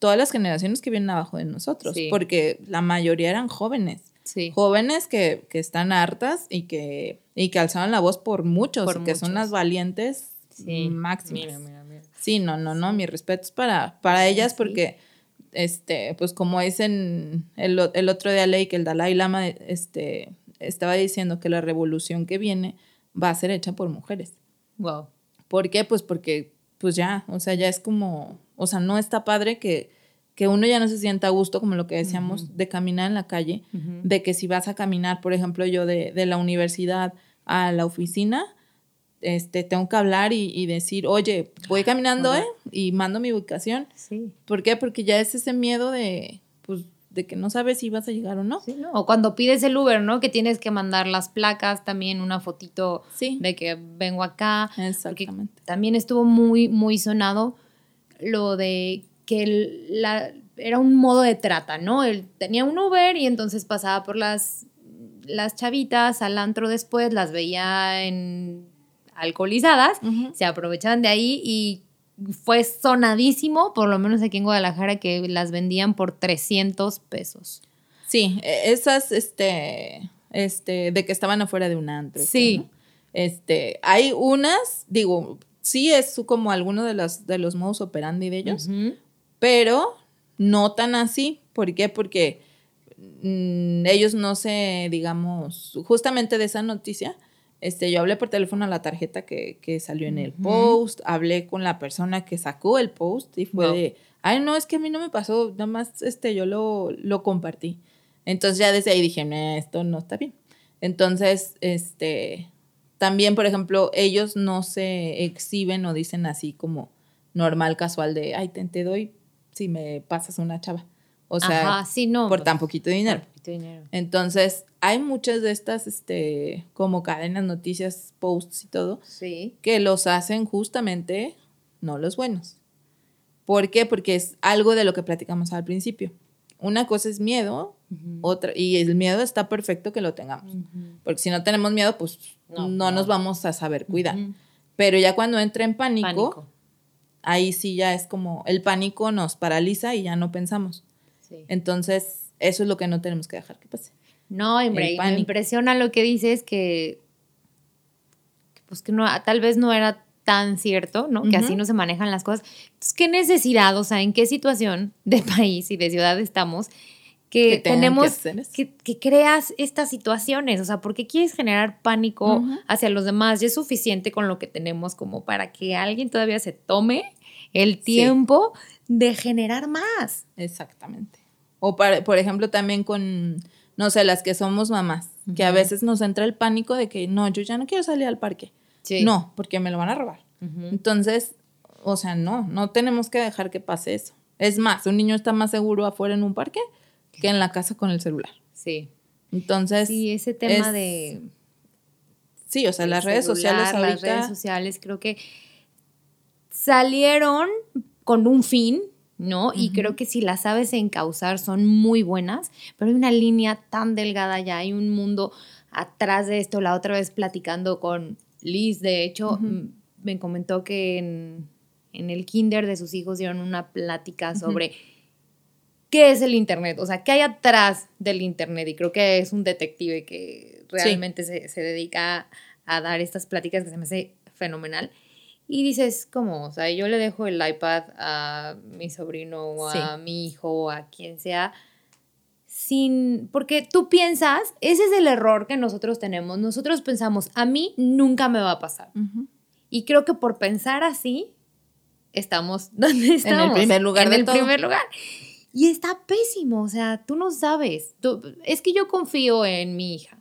todas las generaciones que vienen abajo de nosotros, porque la mayoría eran jóvenes. Jóvenes que, están hartas y que, y que alzaron la voz por muchos, que son las valientes máximas. Sí, no, no, no, mi respeto es para, para ellas porque, este, pues como dicen el, el otro día leí que el Dalai Lama este, estaba diciendo que la revolución que viene va a ser hecha por mujeres. Wow. ¿Por qué? Pues porque, pues ya, o sea, ya es como, o sea, no está padre que que uno ya no se sienta a gusto, como lo que decíamos, de caminar en la calle, de que si vas a caminar, por ejemplo, yo de, la universidad a la oficina, este, tengo que hablar y, decir, oye, voy caminando, ¿eh? Y mando mi ubicación. Sí. ¿Por qué? Porque ya es ese miedo de, pues, de que no sabes si vas a llegar o no. O cuando pides el Uber, ¿no? Que tienes que mandar las placas, también una fotito de que vengo acá. Exactamente. También estuvo muy, muy sonado lo de que la, era un modo de trata, ¿no? Él tenía un Uber y entonces pasaba por las, las chavitas al antro después, las veía en alcoholizadas, se aprovechaban de ahí y fue sonadísimo, por lo menos aquí en Guadalajara, que las vendían por 300 pesos. Sí, e, esas, este, este, de que estaban afuera de un antro. Sí. Este, hay unas, digo, sí es como alguno de los, de los modos operandi de ellos, pero no tan así. ¿Por qué? Porque mm, ellos no se, digamos, justamente de esa noticia, este, yo hablé por teléfono a la tarjeta que, salió en el post, hablé con la persona que sacó el post y fue de, ay, no, es que a mí no me pasó, nada más este, yo lo, lo compartí. Entonces ya desde ahí dije, esto no está bien. Entonces, este, también, por ejemplo, ellos no se exhiben o dicen así como normal, casual de, ay, te, te doy si me pasas una chava. O sea, Ajá, sí, no. por pues, tan poquito dinero. por poquito dinero. Entonces, hay muchas de estas, este, como cadenas, noticias, posts y todo, Sí. que los hacen justamente no los buenos. ¿Por qué? Porque es algo de lo que platicamos al principio. Una cosa es miedo, otra, y el miedo está perfecto que lo tengamos. Porque si no tenemos miedo, pues no, No, nos no. vamos a saber cuidar. Pero ya cuando entra en pánico, Pánico. Ahí sí ya es como el pánico nos paraliza y ya no pensamos. Sí. Entonces, eso es lo que no tenemos que dejar que pase. No, hombre, me impresiona lo que dices que, que, pues que no, tal vez no era tan cierto, ¿no? Que así no se manejan las cosas. Entonces, ¿qué necesidad, o sea, en qué situación de país y de ciudad estamos que, Que tengan que tenemos que, que creas estas situaciones? O sea, ¿por qué quieres generar pánico hacia los demás? Ya es suficiente con lo que tenemos como para que alguien todavía se tome el tiempo de generar más. Exactamente. O para- por ejemplo, también con, no sé, las que somos mamás, que a veces nos entra el pánico de que no, yo ya no quiero salir al parque. No, porque me lo van a robar. Entonces, o sea, no, no tenemos que dejar que pase eso. Es más, un niño está más seguro afuera en un parque que en la casa con el celular. Sí. Entonces, Sí, ese tema es- de sí, o sea, las redes sociales ahorita, Las redes sociales creo que salieron con un fin, ¿no? Y creo que si las sabes encauzar son muy buenas, pero hay una línea tan delgada ya, hay un mundo atrás de esto. La otra vez platicando con Liz, de hecho, me comentó que en, en el kinder de sus hijos dieron una plática sobre qué es el Internet, o sea, qué hay atrás del Internet. Y creo que es un detective que realmente se, se dedica a dar estas pláticas que se me hace fenomenal. Y dices, ¿cómo? O sea, yo le dejo el iPad a mi sobrino o a mi hijo o a quien sea, sin. Porque tú piensas, ese es el error que nosotros tenemos. Nosotros pensamos, a mí nunca me va a pasar. Y creo que por pensar así, estamos donde estamos. primer lugar En de el todo. primer lugar. Y está pésimo, o sea, tú no sabes. Tú- es que yo confío en mi hija.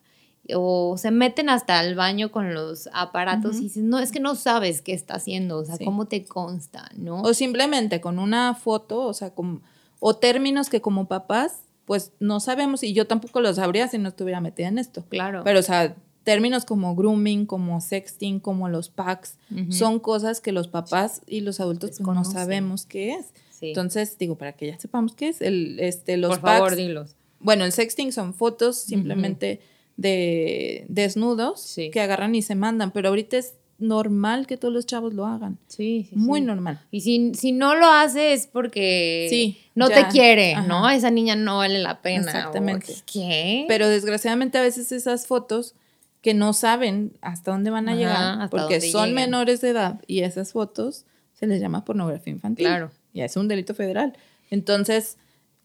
O se meten hasta el baño con los aparatos y dices, no, es que no sabes qué está haciendo, o sea, Sí. cómo te consta, ¿no? O simplemente con una foto, o sea, como, o términos que como papás, pues no sabemos, y yo tampoco lo sabría si no estuviera metida en esto. claro. Pero, o sea, términos como grooming, como sexting, como los packs, son cosas que los papás y los adultos pues, no sabemos qué es. Sí. Entonces, digo, para que ya sepamos qué es, el, este, los por packs. favor, dilos. Bueno, el sexting son fotos simplemente de desnudos Sí. que agarran y se mandan, pero ahorita es normal que todos los chavos lo hagan. Sí, sí, Muy sí. normal. Y si, si no lo hace es porque Sí, no ya. te quiere, Ajá. ¿no? Esa niña no vale la pena. o Exactamente. ¿Qué? Pero desgraciadamente a veces esas fotos que no saben hasta dónde van a Ajá, llegar, porque son llegan. menores de edad y esas fotos se les llama pornografía infantil. Claro. Ya es un delito federal. Entonces,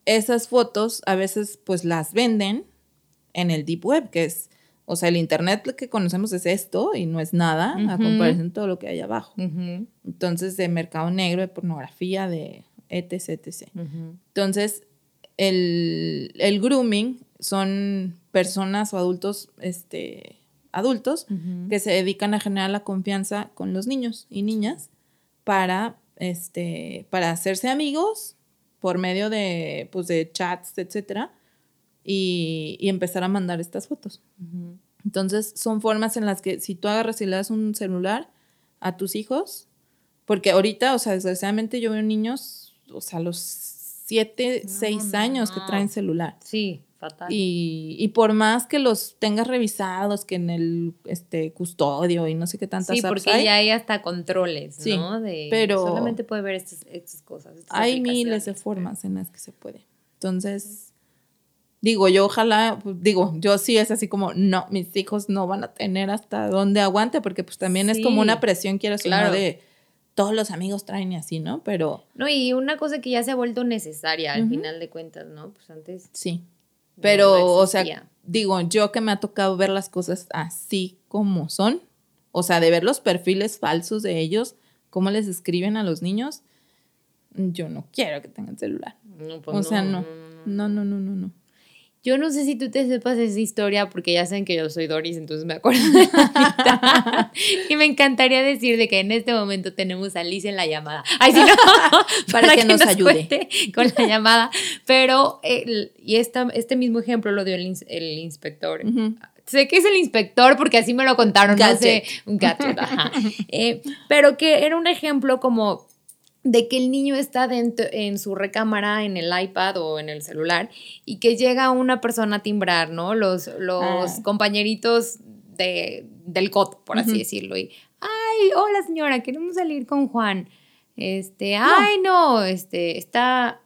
esas fotos a veces pues las venden en el deep web, que es, o sea, el internet que conocemos es esto y no es nada a comparación de todo lo que hay abajo. Entonces, de mercado negro, de pornografía, de etc, etc. Entonces, el, el grooming son personas o adultos, este, adultos que se dedican a generar la confianza con los niños y niñas para, este, para hacerse amigos por medio de, pues, de chats, etcétera, y, y empezar a mandar estas fotos. Entonces, son formas en las que si tú agarras y le das un celular a tus hijos, porque ahorita, o sea, desgraciadamente yo veo niños, o sea, a los 7, No, 6 no, años que no. traen celular. Sí, fatal. Y, y por más que los tengas revisados, que en el este, custodio y no sé qué tantas sí, porque hay, ya hay hasta controles, Sí, ¿no? De, pero- solamente puede ver estas, estas cosas. estas hay miles de formas en las que se puede. Entonces, digo, yo ojalá, digo, yo sí es así como, no, mis hijos no van a tener hasta donde aguante, porque pues también es como Sí, una presión, quiero decir, claro. de todos los amigos traen y así, ¿no? Pero No, y una cosa que ya se ha vuelto necesaria al Ujú. final de cuentas, ¿no? Pues antes. sí. No Pero, o sea, digo, yo que me ha tocado ver las cosas así como son, o sea, de ver los perfiles falsos de ellos, cómo les escriben a los niños, yo no quiero que tengan celular. No, pues o sea, no. No, no, no, no, no. Yo no sé si tú te sepas esa historia porque ya saben que yo soy Doris, entonces me acuerdo de la y me encantaría decir de que en este momento tenemos a Liz en la llamada. Ay, sí, no, para, que, nos, ayude con la llamada. Pero, y esta, este mismo ejemplo lo dio el, el inspector. Sé que es el inspector porque así me lo contaron, no sé, un gadget, ajá. Eh, pero que era un ejemplo como de que el niño está dentro, en su recámara, en el iPad o en el celular, y que llega una persona a timbrar, ¿no? Los, los ah. compañeritos de, del COT, por así decirlo. Y, ay, hola señora, queremos salir con Juan. Este, ay, no, este, está...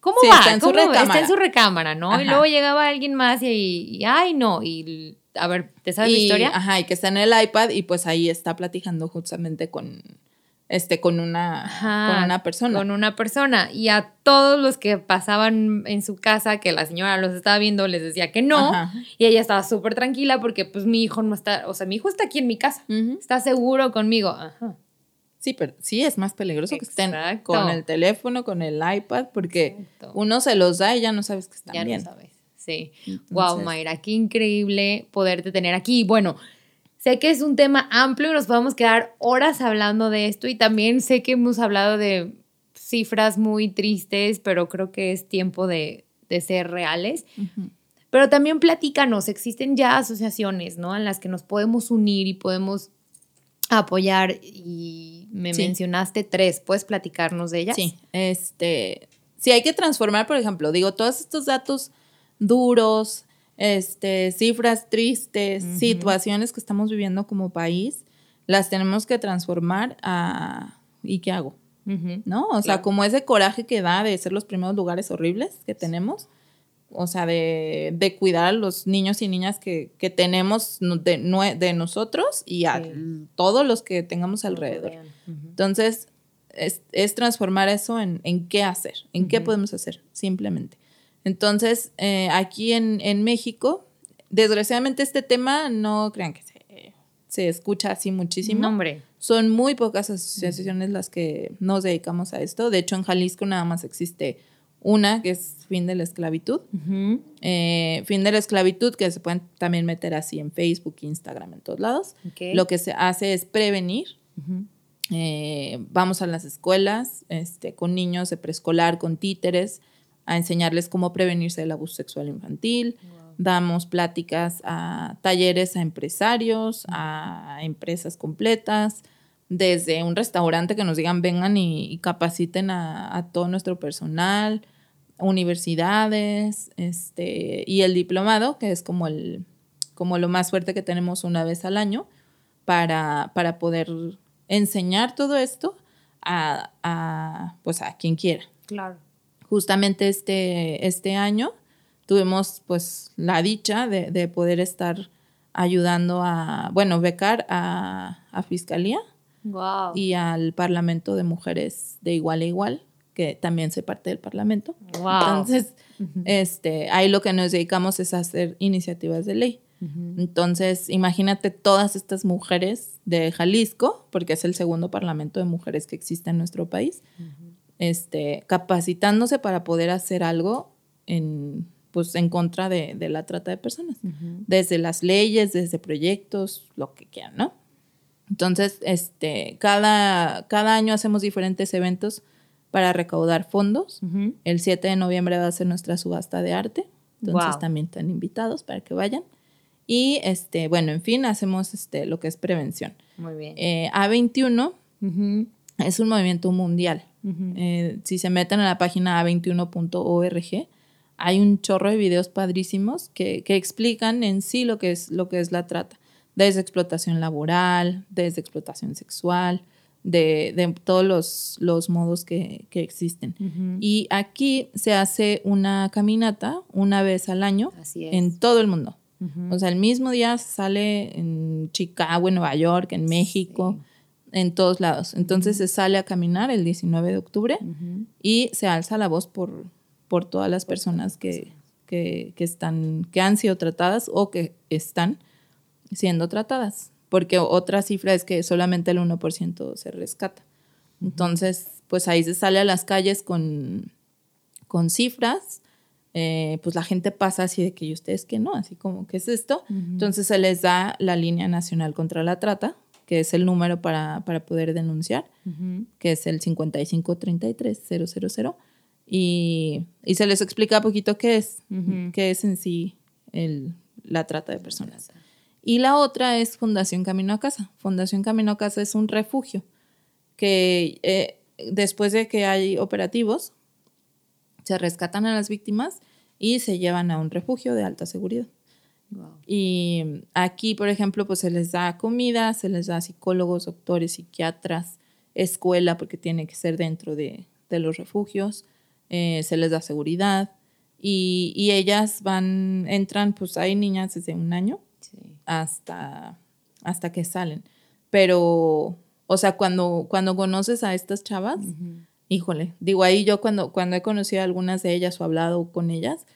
¿Cómo va? Está en, Su recámara. está en su recámara, ¿no? Y luego llegaba alguien más y, ay, no, y a ver, ¿te sabes la historia? Ajá, y que está en el iPad y pues ahí está platicando justamente con este, con una, con una persona. Con una persona. Y a todos los que pasaban en su casa, que la señora los estaba viendo, les decía que no. Y ella estaba súper tranquila porque pues mi hijo no está, o sea, mi hijo está aquí en mi casa. Está seguro conmigo. Ajá. Sí, pero sí es más peligroso que estén con el teléfono, con el iPad, porque uno se los da y ya no sabes que están bien. Ya no sabes. Sí. wow, Mayra, qué increíble poderte tener aquí. Bueno, Sé que es un tema amplio y nos podemos quedar horas hablando de esto y también sé que hemos hablado de cifras muy tristes, pero creo que es tiempo de, ser reales. Pero también platícanos, existen ya asociaciones, ¿no? En las que nos podemos unir y podemos apoyar y me mencionaste tres, ¿puedes platicarnos de ellas? Sí, este, si hay que transformar, por ejemplo, digo, todos estos datos duros, este, cifras tristes, situaciones que estamos viviendo como país, las tenemos que transformar a ¿y qué hago? ¿No? O sea, como ese coraje que da de ser los primeros lugares horribles que tenemos, o sea, de, cuidar a los niños y niñas que, tenemos de, de, nosotros y a todos los que tengamos alrededor. Entonces, es, transformar eso en, en qué hacer, en qué podemos hacer, simplemente. Entonces, eh, aquí en, México, desgraciadamente este tema no crean que se, escucha así muchísimo. hombre. Son muy pocas asociaciones las que nos dedicamos a esto. De hecho, en Jalisco nada más existe una, que es Fin de la Esclavitud. Eh, fin de la Esclavitud, que se pueden también meter así en Facebook, Instagram, en todos lados. Lo que se hace es prevenir. Eh, vamos a las escuelas este, con niños de preescolar, con títeres a enseñarles cómo prevenirse del abuso sexual infantil. Damos pláticas a talleres a empresarios, a empresas completas, desde un restaurante que nos digan vengan y, capaciten a, todo nuestro personal, universidades, este, y el diplomado, que es como, el, como lo más fuerte que tenemos una vez al año, para, para poder enseñar todo esto a, a, pues a quien quiera. Claro justamente este, este año tuvimos pues la dicha de, poder estar ayudando a, bueno, becar a, Fiscalía y al Parlamento de Mujeres de Igual a Igual, que también se parte del Parlamento. Entonces, este, ahí lo que nos dedicamos es a hacer iniciativas de ley. Entonces, imagínate todas estas mujeres de Jalisco, porque es el segundo parlamento de mujeres que existe en nuestro país, este, capacitándose para poder hacer algo en, pues, en contra de, la trata de personas, desde las leyes, desde proyectos, lo que quieran, ¿no? Entonces, este, cada, cada año hacemos diferentes eventos para recaudar fondos. El 7 de noviembre va a ser nuestra subasta de arte, entonces también están invitados para que vayan. Y, este, bueno, en fin, hacemos este, lo que es prevención. Muy bien. Eh, A21 es un movimiento mundial. Eh, si se meten a la página a21.org, hay un chorro de videos padrísimos que, explican en sí lo que, es, lo que es la trata, desde explotación laboral, desde explotación sexual, de, todos los, los, modos que, existen. Y aquí se hace una caminata una vez al año en todo el mundo. O sea, el mismo día sale en Chicago, en Nueva York, en México en todos lados. Entonces se sale a caminar el 19 de octubre y se alza la voz por, por todas las personas que, están, que han sido tratadas o que están siendo tratadas. Porque otra cifra es que solamente el 1% se rescata. Entonces, pues ahí se sale a las calles con, con cifras eh, pues la gente pasa así de que, ¿y ustedes qué no? Así como, ¿qué es esto? Entonces se les da la línea nacional contra la trata, que es el número para, para poder denunciar, que es el 5533-000. Y, y se les explica poquito qué es, qué es en sí el, la trata de personas. Y la otra es Fundación Camino a Casa. Fundación Camino a Casa es un refugio que eh, después de que hay operativos, se rescatan a las víctimas y se llevan a un refugio de alta seguridad. Y aquí, por ejemplo, pues se les da comida, se les da psicólogos, doctores, psiquiatras, escuela, porque tiene que ser dentro de, los refugios, eh, se les da seguridad y, y, ellas van, entran, pues hay niñas desde un año hasta, hasta que salen. Pero, o sea, cuando, cuando conoces a estas chavas, híjole, digo ahí yo cuando, cuando he conocido a algunas de ellas o hablado con ellas,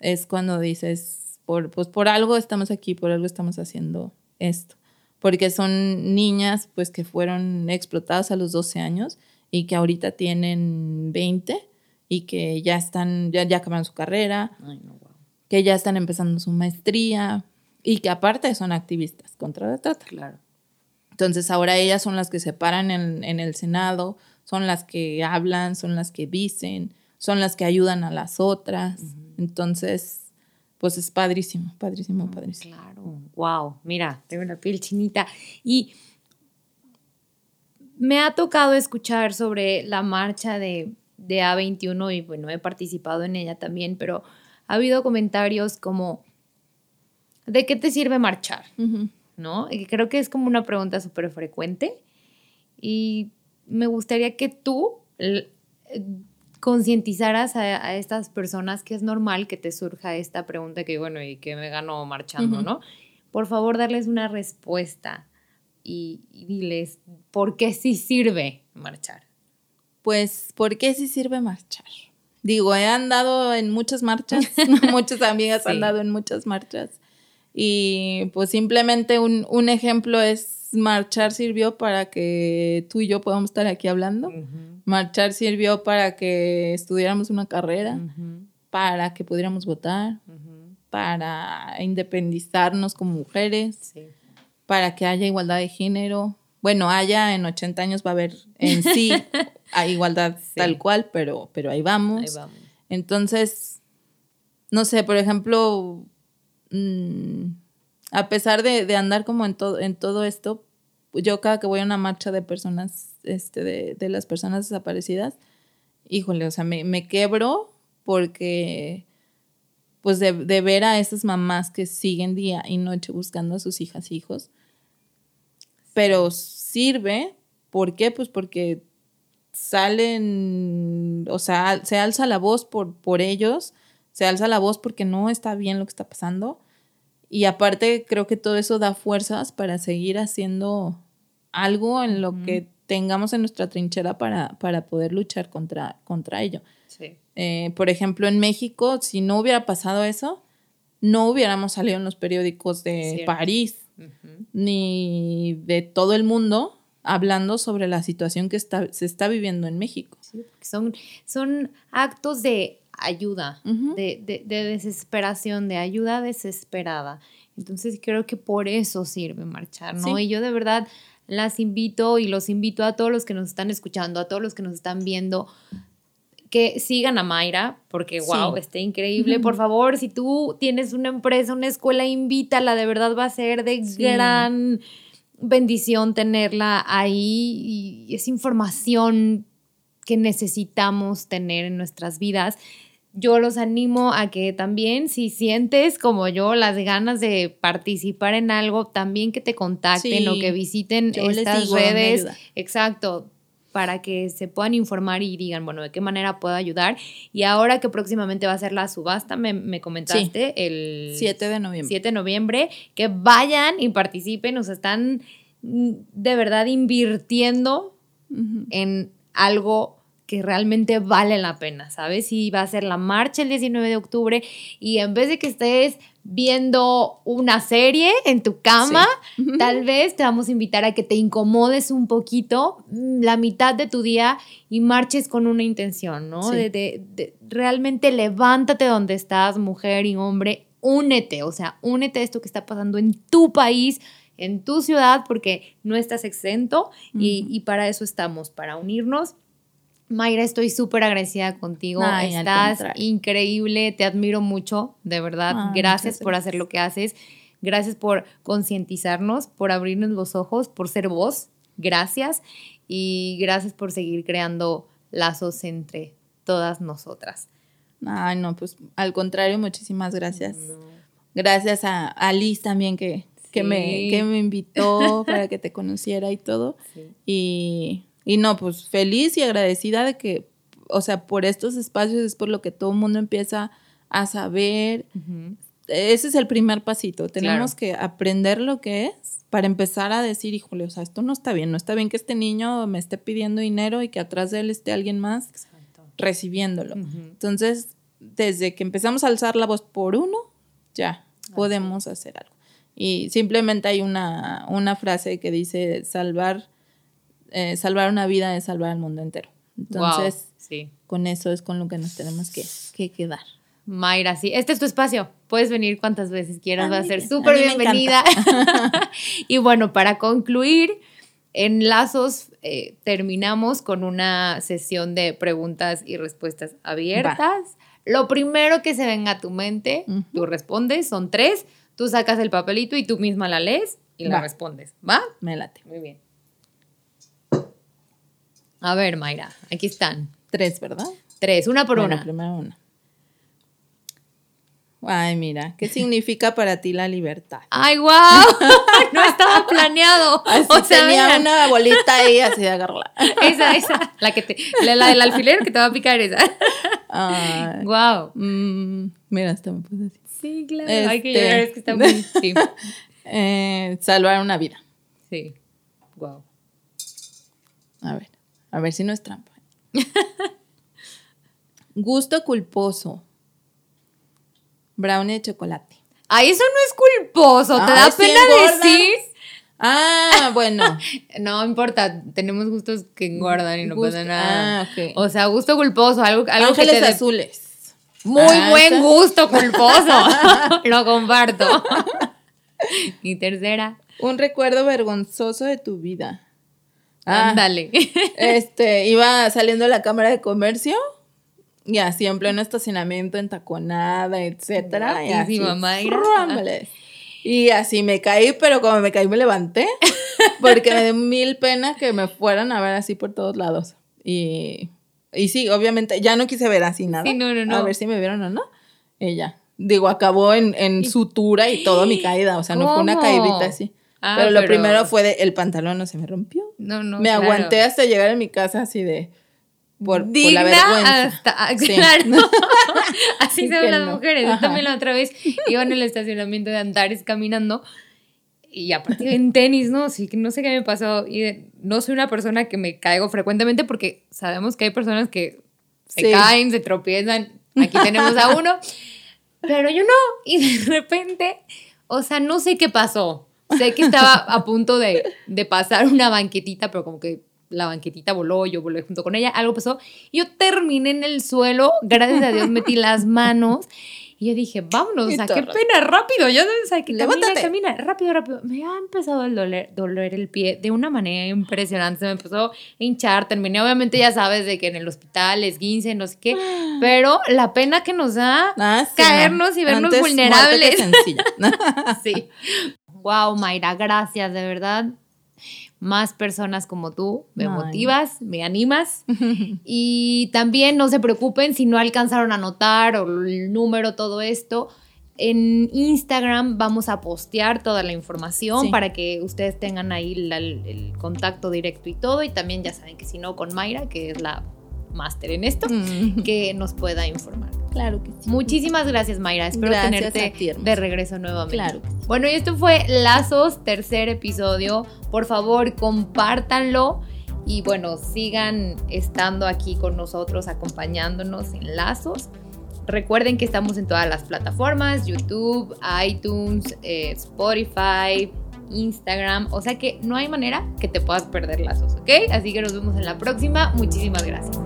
es cuando dices, por, pues por algo estamos aquí, por algo estamos haciendo esto. Porque son niñas pues que fueron explotadas a los 12 años y que ahorita tienen 20 y que ya están, ya, ya acabaron su carrera, que ya están empezando su maestría y que aparte son activistas contra la trata. Claro. Entonces ahora ellas son las que se paran en, en el Senado, son las que hablan, son las que dicen, son las que ayudan a las otras. Entonces, pues es padrísimo, padrísimo, mm, padrísimo. Claro, wow, mira, tengo la piel chinita. Y me ha tocado escuchar sobre la marcha de, de A21 y bueno, he participado en ella también, pero ha habido comentarios como, ¿de qué te sirve marchar? ¿No? Y creo que es como una pregunta súper frecuente. Y me gustaría que tú concientizaras a, estas personas que es normal que te surja esta pregunta que, bueno, ¿y que me gano marchando, no? Por favor, darles una respuesta y, diles por qué sí sirve marchar. Pues, ¿por qué sí sirve marchar? Digo, he andado en muchas marchas, muchas amigas han andado en muchas marchas. Y pues simplemente un, un ejemplo es marchar sirvió para que tú y yo podamos estar aquí hablando. Marchar sirvió para que estudiáramos una carrera, para que pudiéramos votar, para independizarnos como mujeres, para que haya igualdad de género. Bueno, haya en 80 años va a haber en sí hay igualdad tal cual, pero, pero ahí vamos. Entonces, no sé, por ejemplo, mm, a pesar de, andar como en todo, en todo esto, yo cada que voy a una marcha de personas, este, de, las personas desaparecidas, híjole, o sea, me, quebro porque, pues, de, ver a esas mamás que siguen día y noche buscando a sus hijas e hijos, pero sirve, ¿por qué? Pues porque salen, o sea, se alza la voz por, por ellos, se alza la voz porque no está bien lo que está pasando y aparte creo que todo eso da fuerzas para seguir haciendo algo en lo que tengamos en nuestra trinchera para, para poder luchar contra, contra ello. Eh, por ejemplo, en México, si no hubiera pasado eso, no hubiéramos salido en los periódicos de París ni de todo el mundo hablando sobre la situación que está, se está viviendo en México. son, son actos de ayuda, de, desesperación, de ayuda desesperada. Entonces creo que por eso sirve marchar, ¿no? Y yo de verdad las invito y los invito a todos los que nos están escuchando, a todos los que nos están viendo, que sigan a Mayra, porque wow, está increíble. Por favor, si tú tienes una empresa, una escuela, invítala, de verdad va a ser de gran bendición tenerla ahí y es información que necesitamos tener en nuestras vidas yo los animo a que también, si sientes como yo las ganas de participar en algo, también que te contacten o que visiten estas redes. Exacto para que se puedan informar y digan, bueno, de qué manera puedo ayudar. Y ahora que próximamente va a ser la subasta, me, comentaste el 7 de noviembre. 7 de noviembre, que vayan y participen, o sea, están mm, de verdad invirtiendo en algo que realmente vale la pena, ¿sabes? Y va a ser la marcha el 19 de octubre y en vez de que estés viendo una serie en tu cama, tal vez te vamos a invitar a que te incomodes un poquito mm, la mitad de tu día y marches con una intención, ¿no? De, de, realmente levántate donde estás, mujer y hombre, únete, o sea, únete a esto que está pasando en tu país, en tu ciudad, porque no estás exento y, y para eso estamos, para unirnos Mayra, estoy súper agradecida contigo. Estás increíble, te admiro mucho, de verdad. gracias por hacer lo que haces. Gracias por concientizarnos, por abrirnos los ojos, por ser vos. Gracias. Y gracias por seguir creando lazos entre todas nosotras. Ay, no, pues al contrario, muchísimas gracias. Gracias a, Liz también que, que, me, que me invitó para que te conociera y todo. Y y no, pues feliz y agradecida de que, o sea, por estos espacios es por lo que todo el mundo empieza a saber. Ese es el primer pasito. Tenemos que aprender lo que es para empezar a decir, híjole, o sea, esto no está bien. No está bien que este niño me esté pidiendo dinero y que atrás de él esté alguien más recibiéndolo. Entonces, desde que empezamos a alzar la voz por uno, ya podemos hacer algo. Y simplemente hay una, una frase que dice salvar eh, salvar una vida es salvar al mundo entero. Entonces, con eso es con lo que nos tenemos que, quedar. Mayra, sí, este es tu espacio. Puedes venir cuantas veces quieras, va a ser súper bienvenida. y bueno, para concluir, en Lazos eh, terminamos con una sesión de preguntas y respuestas abiertas. Lo primero que se venga a tu mente, tú respondes, son tres, tú sacas el papelito y tú misma la lees y la respondes. ¿Va? Me late. Muy bien. A ver, Mayra, aquí están. Tres, ¿verdad? Tres, una por una. Primero una. Ay, mira, ¿qué significa para ti la libertad? ¡Ay, wow! No estaba planeado. o sea, tenía una bolita ahí así de agarrarla. Esa, esa. La, que te, la, del alfiler que te va a picar esa. Ay, wow. Mm, mira, hasta me puse así. Sí, claro. Hay que llegar, es que está muy. Sí. Eh, salvar una vida. Sí. Wow. A ver. A ver si no es trampa. Gusto culposo. Brownie de chocolate. Ay, eso no es culposo. ¿Te da pena decir? Ah, bueno. no importa, tenemos gustos que engordan y no pasa nada. Ah, O sea, gusto culposo, algo, algo Ángeles que te azules. Muy ah, buen gusto culposo. Lo comparto. y tercera. Un recuerdo vergonzoso de tu vida. Ah, Ándale. este, iba saliendo de la cámara de comercio y así en pleno estacionamiento, en taconada, etcétera. Y así, y así me caí, pero como me caí me levanté porque me dio mil pena que me fueran a ver así por todos lados. Y, y sí, obviamente, ya no quise ver así nada. no, no, no. A ver si me vieron o no. Ya. Digo, acabó en, en sutura y todo mi caída. O sea, no fue una caídita así. Ah, pero lo primero fue de el pantalón no se me rompió. No, no. Me aguanté hasta llegar a mi casa así de por, la vergüenza. Hasta, ah, claro. así ven las mujeres. Yo también la otra vez iba en el estacionamiento de Antares caminando y aparte en tenis, ¿no? Sí, que no sé qué me pasó. Y no soy una persona que me caigo frecuentemente porque sabemos que hay personas que se caen, se tropiezan. Aquí tenemos a uno. Pero yo no. Y de repente, o sea, no sé qué pasó Sé que estaba a punto de, de pasar una banquetita, pero como que la banquetita voló, yo volé junto con ella, algo pasó. Y yo terminé en el suelo, gracias a Dios metí las manos y yo dije, vámonos, o sea, qué pena, rápido, ya sabes, que camina, camina, rápido, rápido. Me ha empezado a doler, doler el pie de una manera impresionante, se me empezó a hinchar, terminé, obviamente ya sabes de que en el hospital es 15, no sé qué, pero la pena que nos da ah, caernos y vernos vulnerables. sí, Wow, Mayra, gracias, de verdad. Más personas como tú, me motivas, me animas. y también no se preocupen si no alcanzaron a notar o el número, todo esto. En Instagram vamos a postear toda la información para que ustedes tengan ahí el contacto directo y todo. Y también ya saben que si no, con Mayra, que es la máster en esto, mm. que nos pueda informar. Claro que sí. Muchísimas gracias, Mayra. Espero tenerte de regreso nuevamente. Claro. Bueno, y esto fue Lazos, tercer episodio. Por favor, compártanlo Y bueno, sigan estando aquí con nosotros, acompañándonos en lazos. Recuerden que estamos en todas las plataformas, YouTube, iTunes, eh, Spotify, Instagram. O sea que no hay manera que te puedas perder lazos, ¿ok? Así que nos vemos en la próxima. Muchísimas gracias.